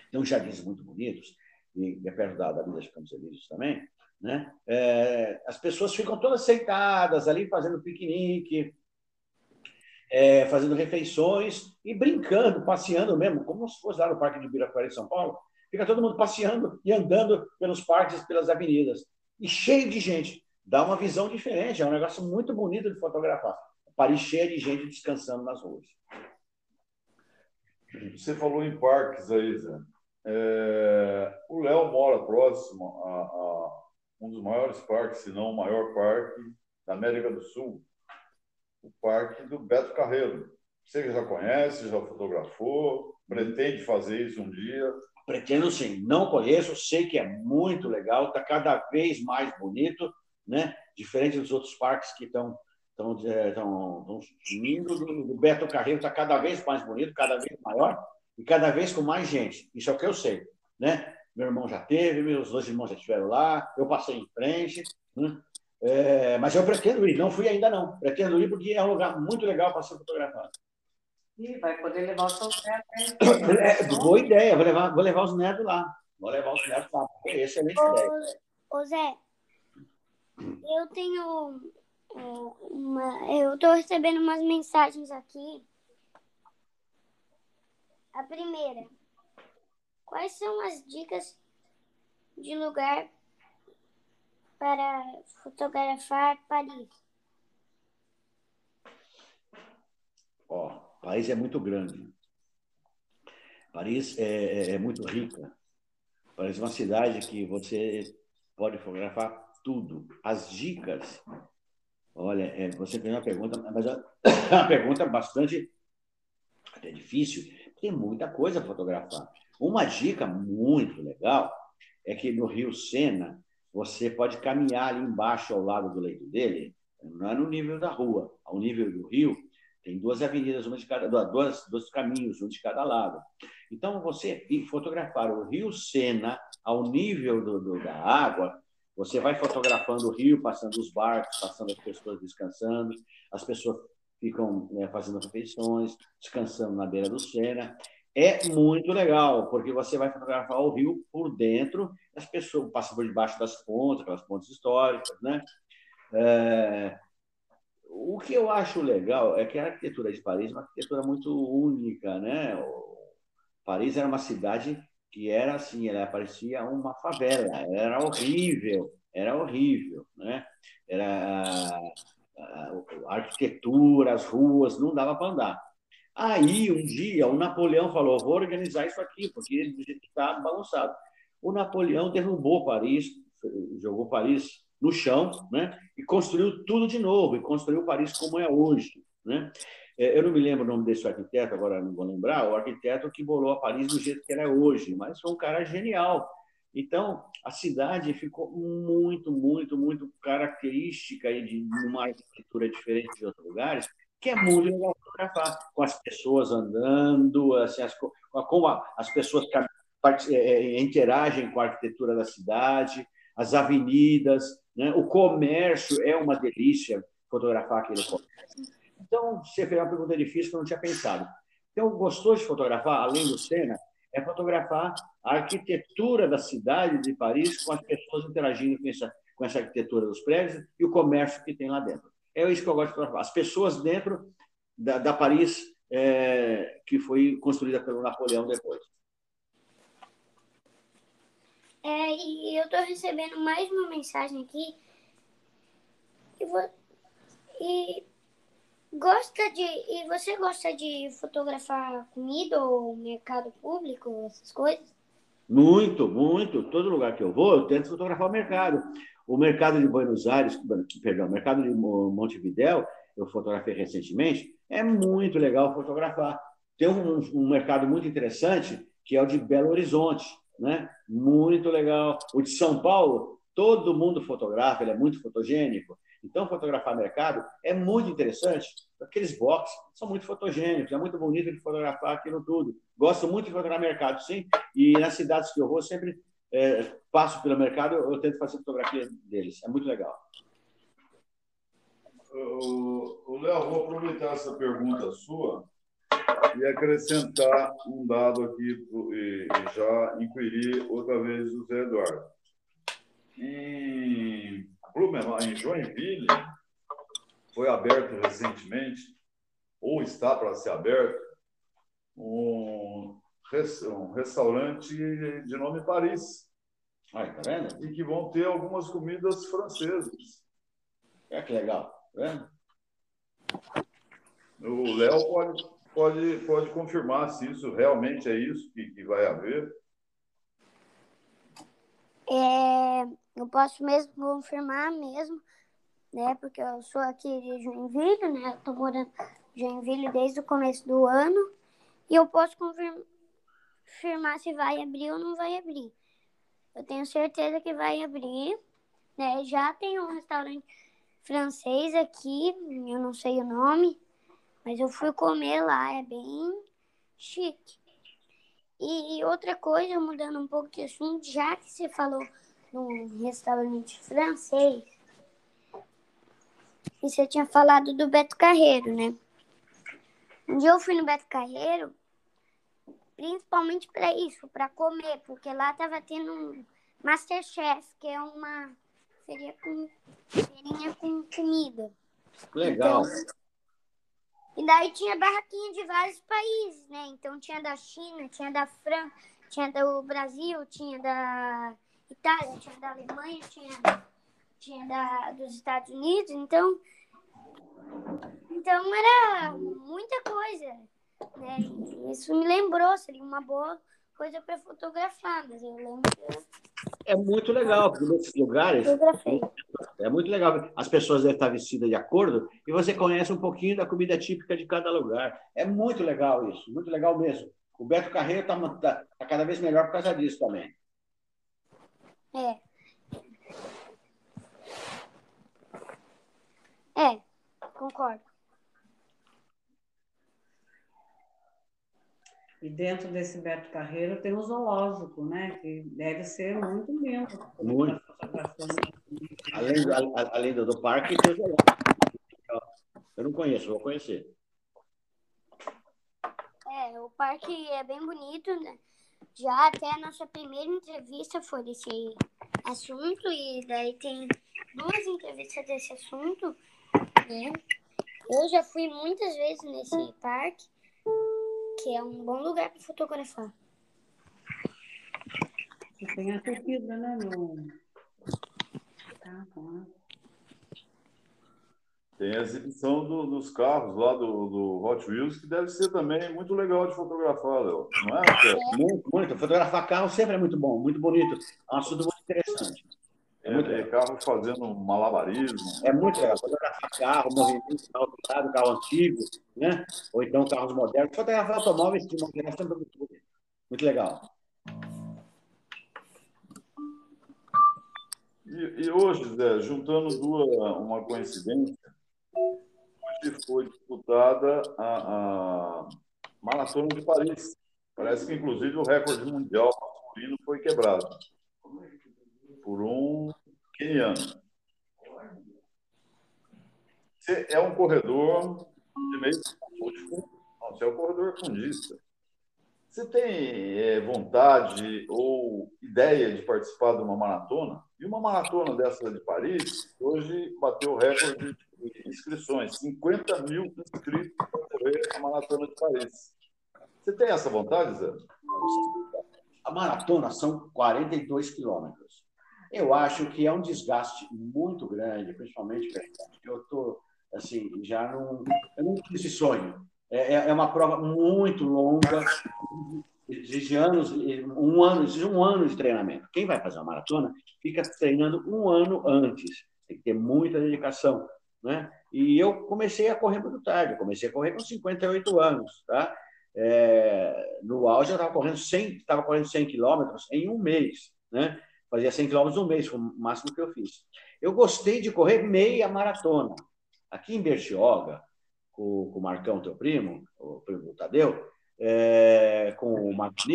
tem uns jardins muito bonitos, e é perto da, da Vila de Campos Elíseos também, né? É, as pessoas ficam todas sentadas ali fazendo piquenique, é, fazendo refeições e brincando, passeando mesmo, como se fosse lá no Parque de Ibirapuera, em São Paulo, Fica todo mundo passeando e andando pelos parques, pelas avenidas. E cheio de gente. Dá uma visão diferente. É um negócio muito bonito de fotografar. Paris cheia de gente descansando nas ruas.
Você falou em parques aí, Zé. É, o Léo mora próximo a, a, um dos maiores parques, se não o maior parque da América do Sul, o Parque do Beto Carreiro. Você já conhece, já fotografou, pretende fazer isso um dia?
Pretendo sim, não conheço, sei que é muito legal, está cada vez mais bonito, né? diferente dos outros parques que estão estão estão indo do, Beto Carreiro está cada vez mais bonito, cada vez maior e cada vez com mais gente. Isso é o que eu sei, né? meu irmão já teve, meus dois irmãos já estiveram lá, eu passei em frente. Né? É, mas eu pretendo ir, não fui ainda não. Pretendo ir porque é um lugar muito legal para ser fotografado.
E vai poder levar o seu
neto. É, boa ideia, vou levar, vou levar os netos lá. Vou levar os netos lá. Excelente ô, ideia.
Ô Zé, eu tenho é, uma. Eu estou recebendo umas mensagens aqui. A primeira. Quais são as dicas de lugar para fotografar Paris?
Ó, Paris é muito grande. Paris é, é, é muito rica. Paris é uma cidade que você pode fotografar tudo. As dicas. Olha, é, você tem uma pergunta, mas é [COUGHS] uma pergunta bastante até difícil. Tem muita coisa a fotografar. Uma dica muito legal é que no Rio Sena você pode caminhar ali embaixo ao lado do leito dele, não é no nível da rua, ao nível do rio, tem duas avenidas, uma de cada, dois, dois caminhos, um de cada lado. Então, você fotografar o rio Sena ao nível do, do, da água, você vai fotografando o rio, passando os barcos, passando as pessoas descansando, as pessoas ficam né, fazendo refeições, descansando na beira do Sena. É muito legal, porque você vai fotografar o rio por dentro, as pessoas passam por debaixo das pontes, aquelas pontes históricas, né? É... O que eu acho legal é que a arquitetura de Paris é uma arquitetura muito única, né? Paris era uma cidade que era assim, ela parecia uma favela, era horrível, era horrível, né? Era a, arquitetura, as ruas, não dava para andar. Aí, um dia, o Napoleão falou: vou organizar isso aqui, porque que está bagunçado. O Napoleão derrubou Paris, jogou Paris no chão, né? E construiu tudo de novo, e construiu Paris como é hoje, né? É, eu não me lembro o nome desse arquiteto, agora não vou lembrar, o arquiteto que bolou a Paris do jeito que ela é hoje, mas foi um cara genial. Então, a cidade ficou muito, muito, muito característica de uma arquitetura diferente de outros lugares, que é muito legal fotografar, com as pessoas andando, assim, as, como as pessoas é, é, interagem com a arquitetura da cidade, as avenidas, né? o comércio é uma delícia fotografar aquele comércio. Então, você fez uma pergunta difícil que eu não tinha pensado. Então, gostou de fotografar, além do Sena, é fotografar a arquitetura da cidade de Paris com as pessoas interagindo com essa, com essa arquitetura dos prédios e o comércio que tem lá dentro. É isso que eu gosto de fotografar. As pessoas dentro da, da Paris é, que foi construída pelo Napoleão depois.
É, e eu estou recebendo mais uma mensagem aqui. E, vou, e gosta de e você gosta de fotografar comida ou mercado público, essas coisas?
Muito, muito. Todo lugar que eu vou, eu tento fotografar o mercado. O mercado de Buenos Aires, perdão, o mercado de Montevidéu, eu fotografei recentemente, é muito legal fotografar. Tem um, um, mercado muito interessante, que é o de Belo Horizonte, né? Muito legal. O de São Paulo, todo mundo fotografa, ele é muito fotogênico. Então, fotografar mercado é muito interessante. Aqueles boxes são muito fotogênicos, é muito bonito de fotografar aquilo tudo. Gosto muito de fotografar mercado, sim. E nas cidades que eu vou, sempre é, passo pelo mercado, eu, tento fazer fotografia deles. É muito legal.
O Léo, vou aproveitar essa pergunta sua e acrescentar um dado aqui e já inquirir outra vez o Zé Eduardo. Em Blumenau, em Joinville, foi aberto recentemente, ou está para ser aberto, um um restaurante de nome Paris.
Aí, tá vendo?
E que vão ter algumas comidas francesas.
É que legal, tá vendo?
O Léo pode, pode, pode confirmar se isso realmente é isso que, que vai haver.
É, eu posso mesmo confirmar mesmo, né? Porque eu sou aqui de Joinville, né? Eu tô morando em Joinville desde o começo do ano. E eu posso confirmar se vai abrir ou não vai abrir. Eu tenho certeza que vai abrir. Né? Já tem um restaurante francês aqui, eu não sei o nome, mas eu fui comer lá, é bem chique. E outra coisa, mudando um pouco de assunto, já que você falou num restaurante francês, e você tinha falado do Beto Carreiro, né? Um dia eu fui no Beto Carreiro, principalmente para isso, para comer, porque lá tava tendo um Masterchef, que é uma feria com, feirinha com comida.
Legal.
Então, e daí tinha barraquinha de vários países, né? Então tinha da China, tinha da França, tinha do Brasil, tinha da Itália, tinha da Alemanha, tinha, tinha da, dos Estados Unidos. Então, então era muita coisa. Né? Isso me lembrou, seria uma boa coisa para fotografar, mas eu lembro
É muito legal, porque nesses lugares é muito legal. As pessoas devem estar vestidas de acordo e você conhece um pouquinho da comida típica de cada lugar. É muito legal isso, muito legal mesmo. O Beto Carreiro está tá, tá cada vez melhor por causa disso também.
É. É, concordo.
E dentro desse Beto Carreiro tem o zoológico, né? Que deve ser muito lindo.
Muito. Além, do, além do, do parque, tem o zoológico. Eu não conheço, vou conhecer.
É, o parque é bem bonito, né? Já até a nossa primeira entrevista foi desse assunto, e daí tem duas entrevistas desse assunto, né? Eu já fui muitas vezes nesse parque que é um bom lugar para fotografar.
tem a corrida, né, no... Tá bom.
Tem a exibição do, dos carros lá do, do Hot Wheels, que deve ser também muito legal de fotografar, Léo. Não é?
é? Muito, muito. Fotografar carro sempre é muito bom, muito bonito. É um assunto muito interessante.
É, muito é, carro fazendo malabarismo.
É muito legal. Fotografar carro, movimento, carro usado, carro antigo, né? ou então carros modernos. Fotografar automóveis de uma geração muito bonito. Muito legal.
E, e, hoje, Zé, juntando duas, uma coincidência, hoje foi disputada a, a Maratona de Paris. Parece que, inclusive, o recorde mundial masculino foi quebrado por um queniano. Você é um corredor de meio você é um corredor fundista. Você tem é, vontade ou ideia de participar de uma maratona? E uma maratona dessa de Paris, hoje bateu o recorde de inscrições. 50 mil inscritos para correr a maratona de Paris. Você tem essa vontade, Zé?
A maratona são 42 quilômetros. Eu acho que é um desgaste muito grande, principalmente eu estou assim já não eu não tive esse sonho. É, é, é uma prova muito longa, exige anos, um ano, exige um ano de treinamento. Quem vai fazer uma maratona fica treinando um ano antes, tem que ter muita dedicação, né? E eu comecei a correr muito tarde, comecei a correr com 58 anos, tá? É, no auge eu estava correndo 100, estava correndo 100 quilômetros em um mês, né? Fazia 100 quilômetros no mês, foi o máximo que eu fiz. Eu gostei de correr meia maratona. Aqui em Bertioga, com, com o Marcão, teu primo, o primo Tadeu, é, com o Marcos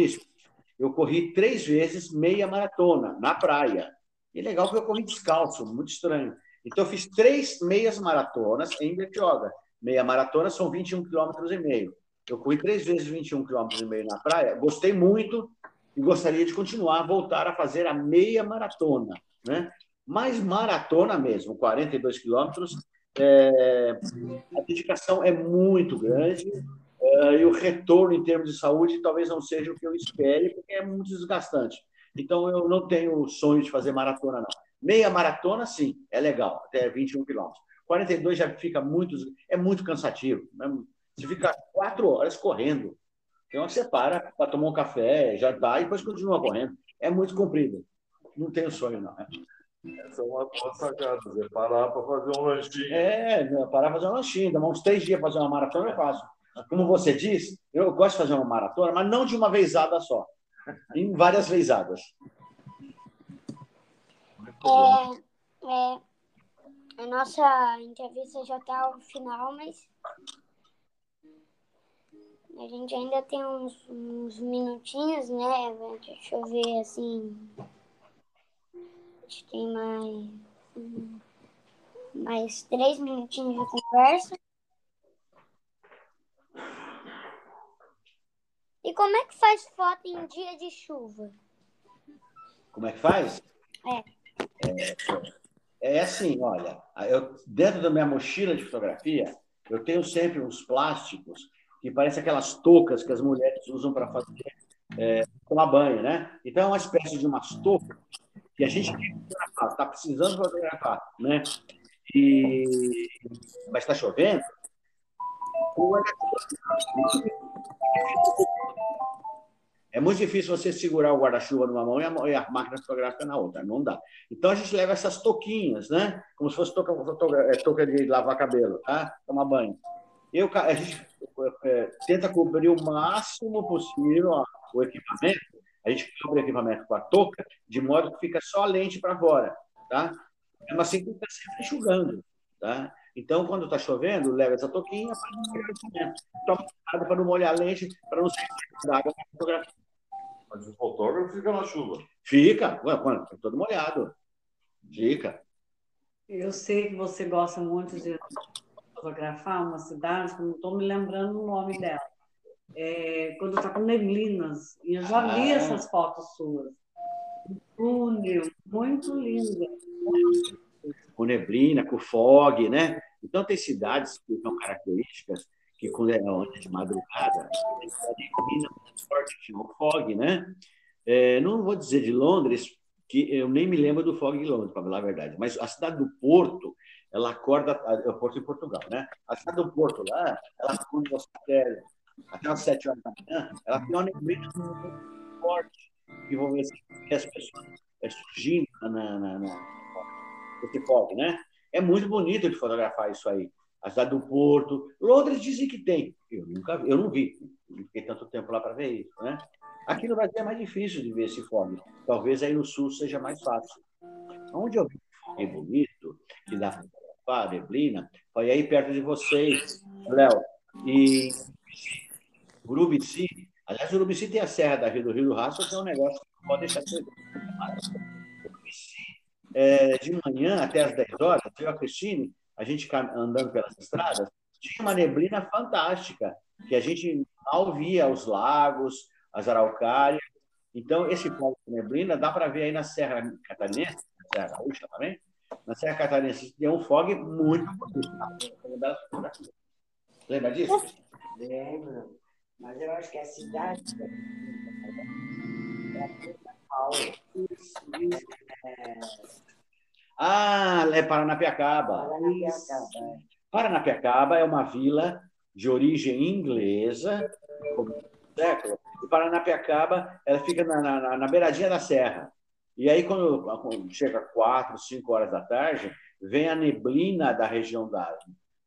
eu corri três vezes meia maratona na praia. E legal que eu corri descalço, muito estranho. Então, eu fiz três meias maratonas em Bertioga. Meia maratona são 21 quilômetros e meio. Eu corri três vezes 21 quilômetros e meio na praia. Gostei muito, e gostaria de continuar, voltar a fazer a meia maratona, né? Mas maratona mesmo, 42 quilômetros, é, a dedicação é muito grande é, e o retorno em termos de saúde talvez não seja o que eu espere, porque é muito desgastante. Então, eu não tenho sonho de fazer maratona, não. Meia maratona, sim, é legal, até 21 quilômetros. 42 já fica muito, é muito cansativo. Né? Você fica quatro horas correndo, então você para para tomar um café, jantar e depois continua correndo. É muito comprido. Não tenho sonho, não. Né?
Essa é uma boa sacada, é parar para fazer um lanchinho.
É, parar para fazer um lanchinho, demora uns três dias para fazer uma maratona, eu faço. Como você diz, eu gosto de fazer uma maratona, mas não de uma vezada só, em várias vezadas.
É, é, a nossa entrevista já está ao final, mas A gente ainda tem uns, uns minutinhos, né? Deixa eu ver assim. A gente tem mais. Mais três minutinhos de conversa. E como é que faz foto em dia de chuva?
Como é que faz?
É.
É, é assim, olha, eu, dentro da minha mochila de fotografia, eu tenho sempre uns plásticos que parecem aquelas toucas que as mulheres usam para fazer é, tomar banho, né? Então é uma espécie de umas toucas que a gente está precisando fotografar, né? E mas está chovendo. É muito difícil você segurar o guarda-chuva numa mão e a, máquina fotográfica na outra, não dá. Então a gente leva essas touquinhas, né? Como se fosse touca, touca, touca de lavar cabelo, tá? Tomar banho. Eu, a gente é, tenta cobrir o máximo possível ó, o equipamento. A gente cobre o equipamento com a touca, de modo que fica só a lente para fora, tá? Mas assim que está sempre enxugando, tá? Então, quando está chovendo, leva essa touquinha para não molhar o equipamento. Toma cuidado para não molhar a lente, para não sair da água na fotografia.
Mas o fotógrafo fica na chuva.
Fica, quando tá todo molhado. Fica.
Eu sei que você gosta muito de fotografar uma cidade, que não estou me lembrando o nome dela. É, quando está com neblinas. E eu já ah. vi essas fotos suas. túnel, muito linda.
Com neblina, com fog, né? Então, tem cidades que são características que quando é onda de madrugada, a neblina muito forte, tinha o fog, né? É, não vou dizer de Londres, que eu nem me lembro do fog de Londres, para falar a verdade, mas a cidade do Porto, ela acorda, é o Porto em Portugal, né? A cidade do Porto lá, ela acorda até, até as sete horas da manhã, ela tem uma neblina muito forte, que vão ver as pessoas é, surgindo na, na, na, esse fog, né? É muito bonito de fotografar isso aí. A cidade do Porto. Londres dizem que tem. Eu nunca eu não vi. Não fiquei tanto tempo lá para ver isso, né? Aqui no Brasil é mais difícil de ver esse fog. Talvez aí no sul seja mais fácil. Onde eu vi fog bonito, que dá para neblina, foi aí perto de vocês, Léo. E Urubici. Aliás, Urubici tem a Serra da Rio do Rio do Rastro, que é um negócio que não pode deixar de ser. Urubici, é, de manhã até as 10 horas, eu e a Cristine, a gente andando pelas estradas, tinha uma neblina fantástica, que a gente mal via os lagos, as araucárias. Então, esse ponto de neblina dá para ver aí na Serra Catarinense, Serra Gaúcha também, na Serra Catarinense tem um fog muito bonito. Lembra disso?
Lembro. Mas eu acho que a cidade é Paulo.
Ah, é Paranapiacaba.
Paranapiacaba. É.
Paranapiacaba é uma vila de origem inglesa, século. E Paranapiacaba, ela fica na, na, na beiradinha da serra. E aí, quando, quando chega quatro, cinco horas da tarde, vem a neblina da região da,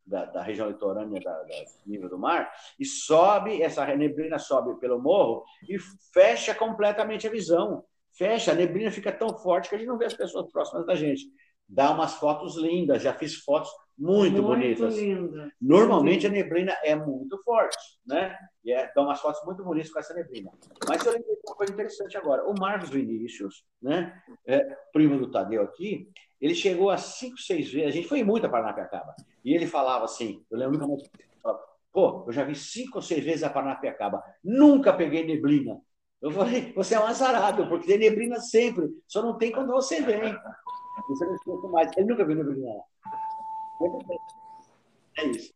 da, da região litorânea da, da, nível do mar e sobe essa neblina sobe pelo morro e fecha completamente a visão fecha, a neblina fica tão forte que a gente não vê as pessoas próximas da gente. Dá umas fotos lindas, já fiz fotos muito, muito bonitas.
Linda.
Normalmente a neblina é muito forte, né? E é, dá umas fotos muito bonitas com essa neblina. Mas eu lembrei de uma coisa interessante agora. O Marcos Vinícius, né? É, primo do Tadeu aqui, ele chegou a cinco, seis vezes. A gente foi muito a Paranapiacaba. E ele falava assim: eu lembro que Pô, eu já vi cinco ou seis vezes a Paranapiacaba. Nunca peguei neblina. Eu falei, você é um azarado, porque tem neblina sempre, só não tem quando você vem. Você não escuta mais. Ele nunca viu neblina lá. É isso.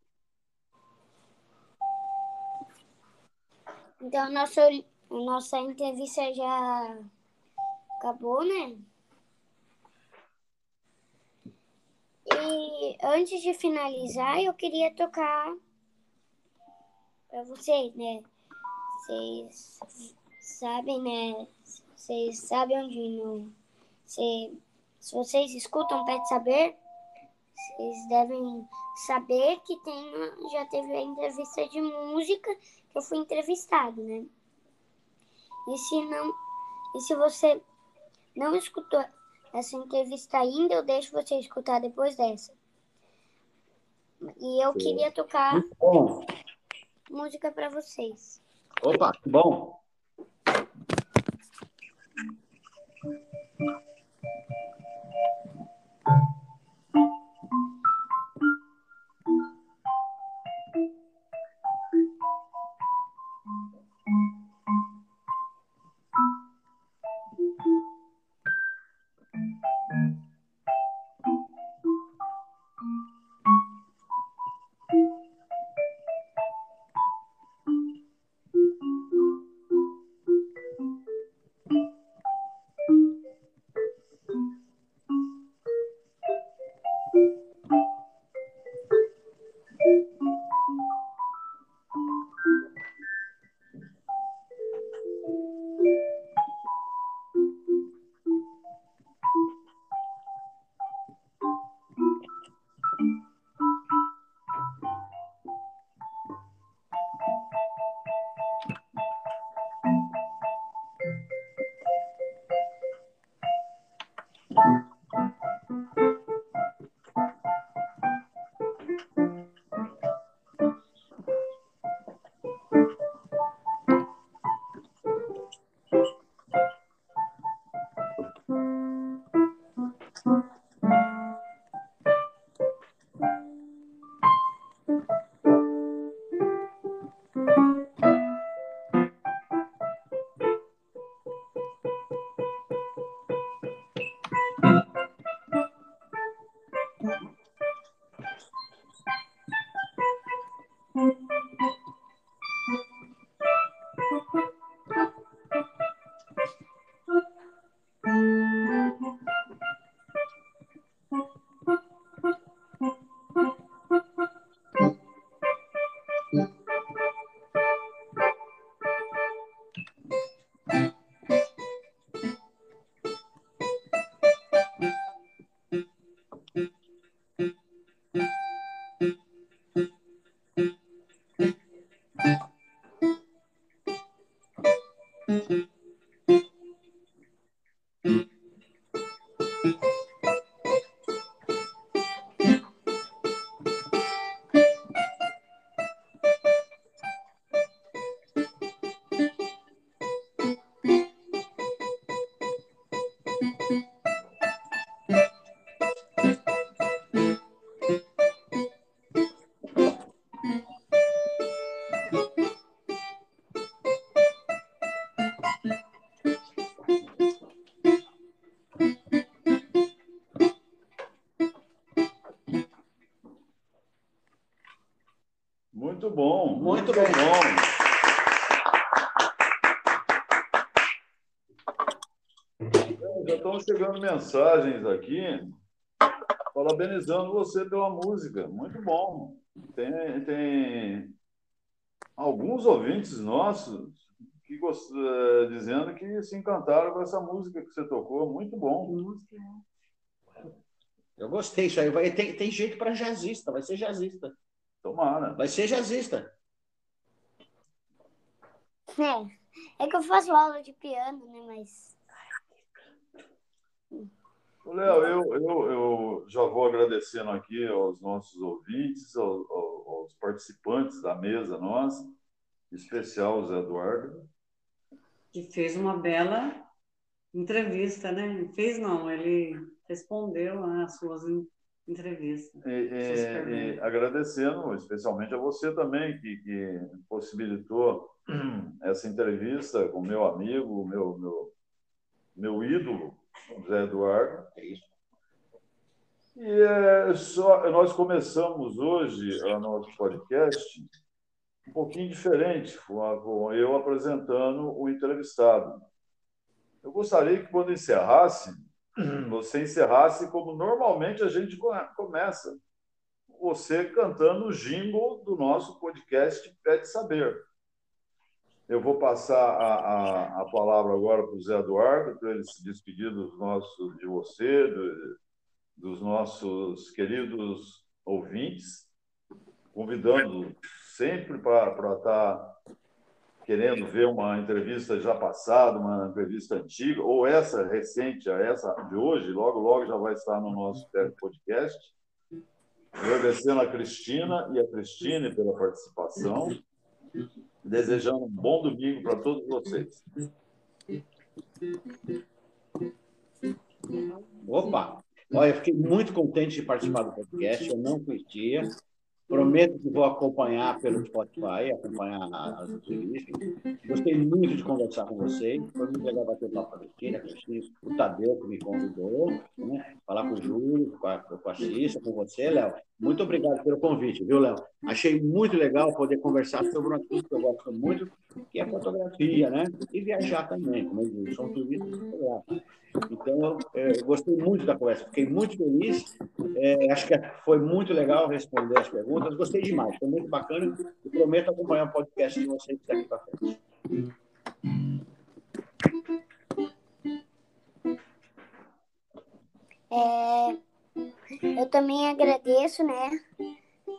Então, nossa, nossa entrevista já acabou, né? E antes de finalizar, eu queria tocar para vocês, né? Vocês sabem, né? Vocês sabem onde no. Se, se vocês escutam Pet Saber, vocês devem saber que tem, já teve a entrevista de música que eu fui entrevistado, né? E se não. E se você não escutou essa entrevista ainda, eu deixo você escutar depois dessa. E eu Sim. queria tocar. música para vocês.
Opa, que bom.
Mensagens aqui parabenizando você pela música. Muito bom. Tem, tem alguns ouvintes nossos que gost... eh, dizendo que se encantaram com essa música que você tocou. Muito bom.
Eu gostei isso aí. Vai, tem, tem jeito para jazzista, vai ser jazzista.
Tomara.
Vai ser jazzista.
É, é que eu faço aula de piano, né? Mas
Léo, eu, eu, eu já vou agradecendo aqui aos nossos ouvintes, aos, aos participantes da mesa nossa, em especial o Zé Eduardo.
Que fez uma bela entrevista, né? Fez não, ele respondeu às suas en- entrevistas.
E, e agradecendo especialmente a você também, que, que possibilitou [CLEARS THROAT] essa entrevista com meu amigo, meu, meu, meu ídolo, o Zé Eduardo.
É isso.
E é só, nós começamos hoje o nosso podcast um pouquinho diferente, com, eu apresentando o entrevistado. Eu gostaria que, quando encerrasse, [CLEARS THROAT] você encerrasse como normalmente a gente co- começa. Você cantando o jingle do nosso podcast Pede Saber. Eu vou passar a, a, a palavra agora para o Zé Eduardo, para ele se despedir dos nossos, de você, do- dos nossos queridos ouvintes, convidando sempre para estar querendo ver uma entrevista já passada, uma entrevista antiga, ou essa recente, essa de hoje, logo, logo já vai estar no nosso podcast. Agradecendo a Cristina e a Cristine pela participação. Desejando um bom domingo para todos vocês.
Opa! Olha, eu fiquei muito contente de participar do podcast, eu não conhecia. Prometo que vou acompanhar pelo Spotify, acompanhar as entrevistas. Gostei muito de conversar com vocês. Foi muito legal bater papo com a Cristina, o Tadeu, que me convidou, né? falar com o Júlio, com a, com a com você, Léo. Muito obrigado pelo convite, viu, Léo? Achei muito legal poder conversar sobre um assunto que eu gosto muito, que é fotografia, né? E viajar também, como eu disse, sou um turista fotográfico. Então, eu, eu, gostei muito da conversa, fiquei muito feliz. É, acho que foi muito legal responder as perguntas, gostei demais, foi muito bacana e prometo acompanhar o podcast de vocês daqui para frente.
É, eu também agradeço, né,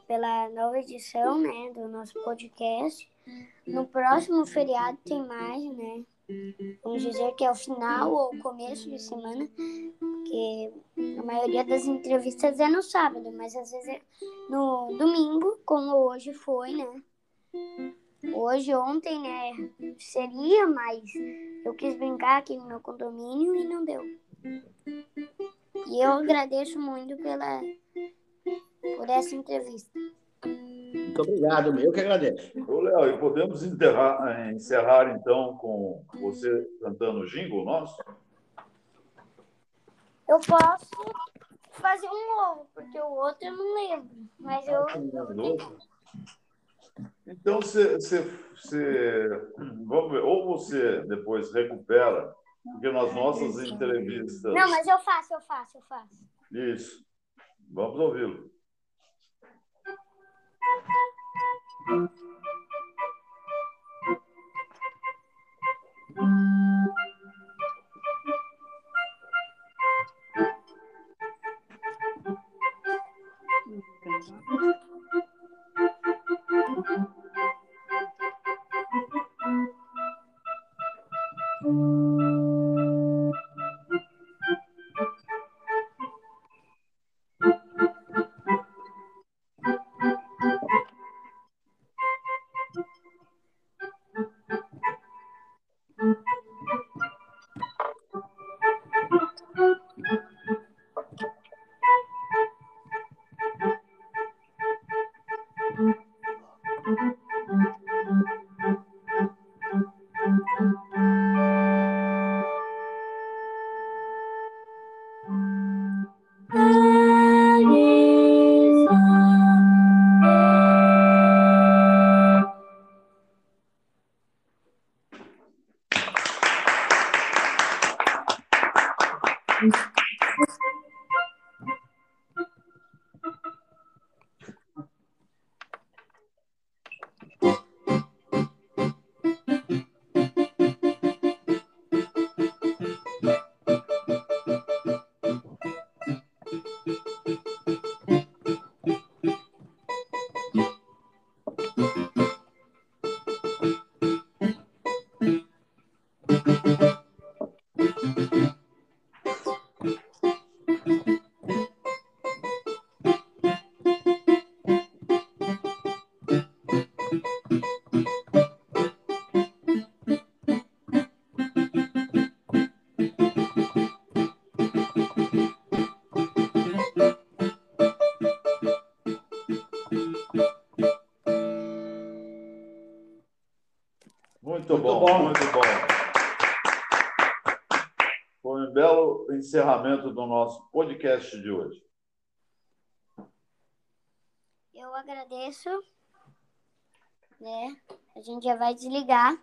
pela nova edição, né, do nosso podcast. No próximo feriado tem mais, né? Vamos dizer que é o final ou começo de semana, porque a maioria das entrevistas é no sábado, mas às vezes é no domingo, como hoje foi, né? Hoje, ontem, né? Seria, mas eu quis brincar aqui no meu condomínio e não deu. E eu agradeço muito pela, por essa entrevista.
Muito obrigado, eu que agradeço.
Ô, Léo, e podemos enterrar, eh, encerrar então com você cantando o jingle nosso?
Eu posso fazer um novo, porque o outro eu não lembro. Mas eu.
Então, você, você, você, vamos ver, ou você depois recupera, porque nas nossas entrevistas.
Não, mas eu faço, eu faço, eu faço.
Isso. Vamos ouvi-lo. Encerramento do nosso podcast de hoje.
Eu agradeço, né? A gente já vai desligar,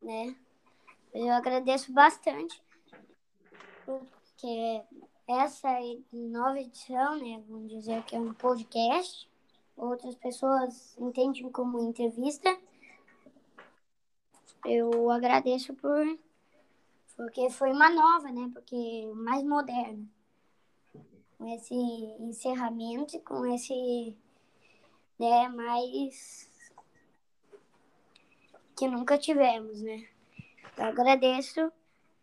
né? Eu agradeço bastante, porque essa nova edição, né? Vamos dizer que é um podcast. Outras pessoas entendem como entrevista. Eu agradeço por porque foi uma nova, né? Porque mais moderna. Com esse encerramento, com esse, né, mais que nunca tivemos, né? Eu agradeço.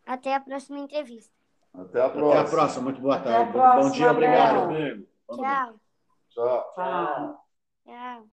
Até a próxima entrevista.
Até a próxima.
Até a próxima. Muito boa tarde. Bom dia, obrigado.
Tchau.
Tchau.
Tchau.
Tchau.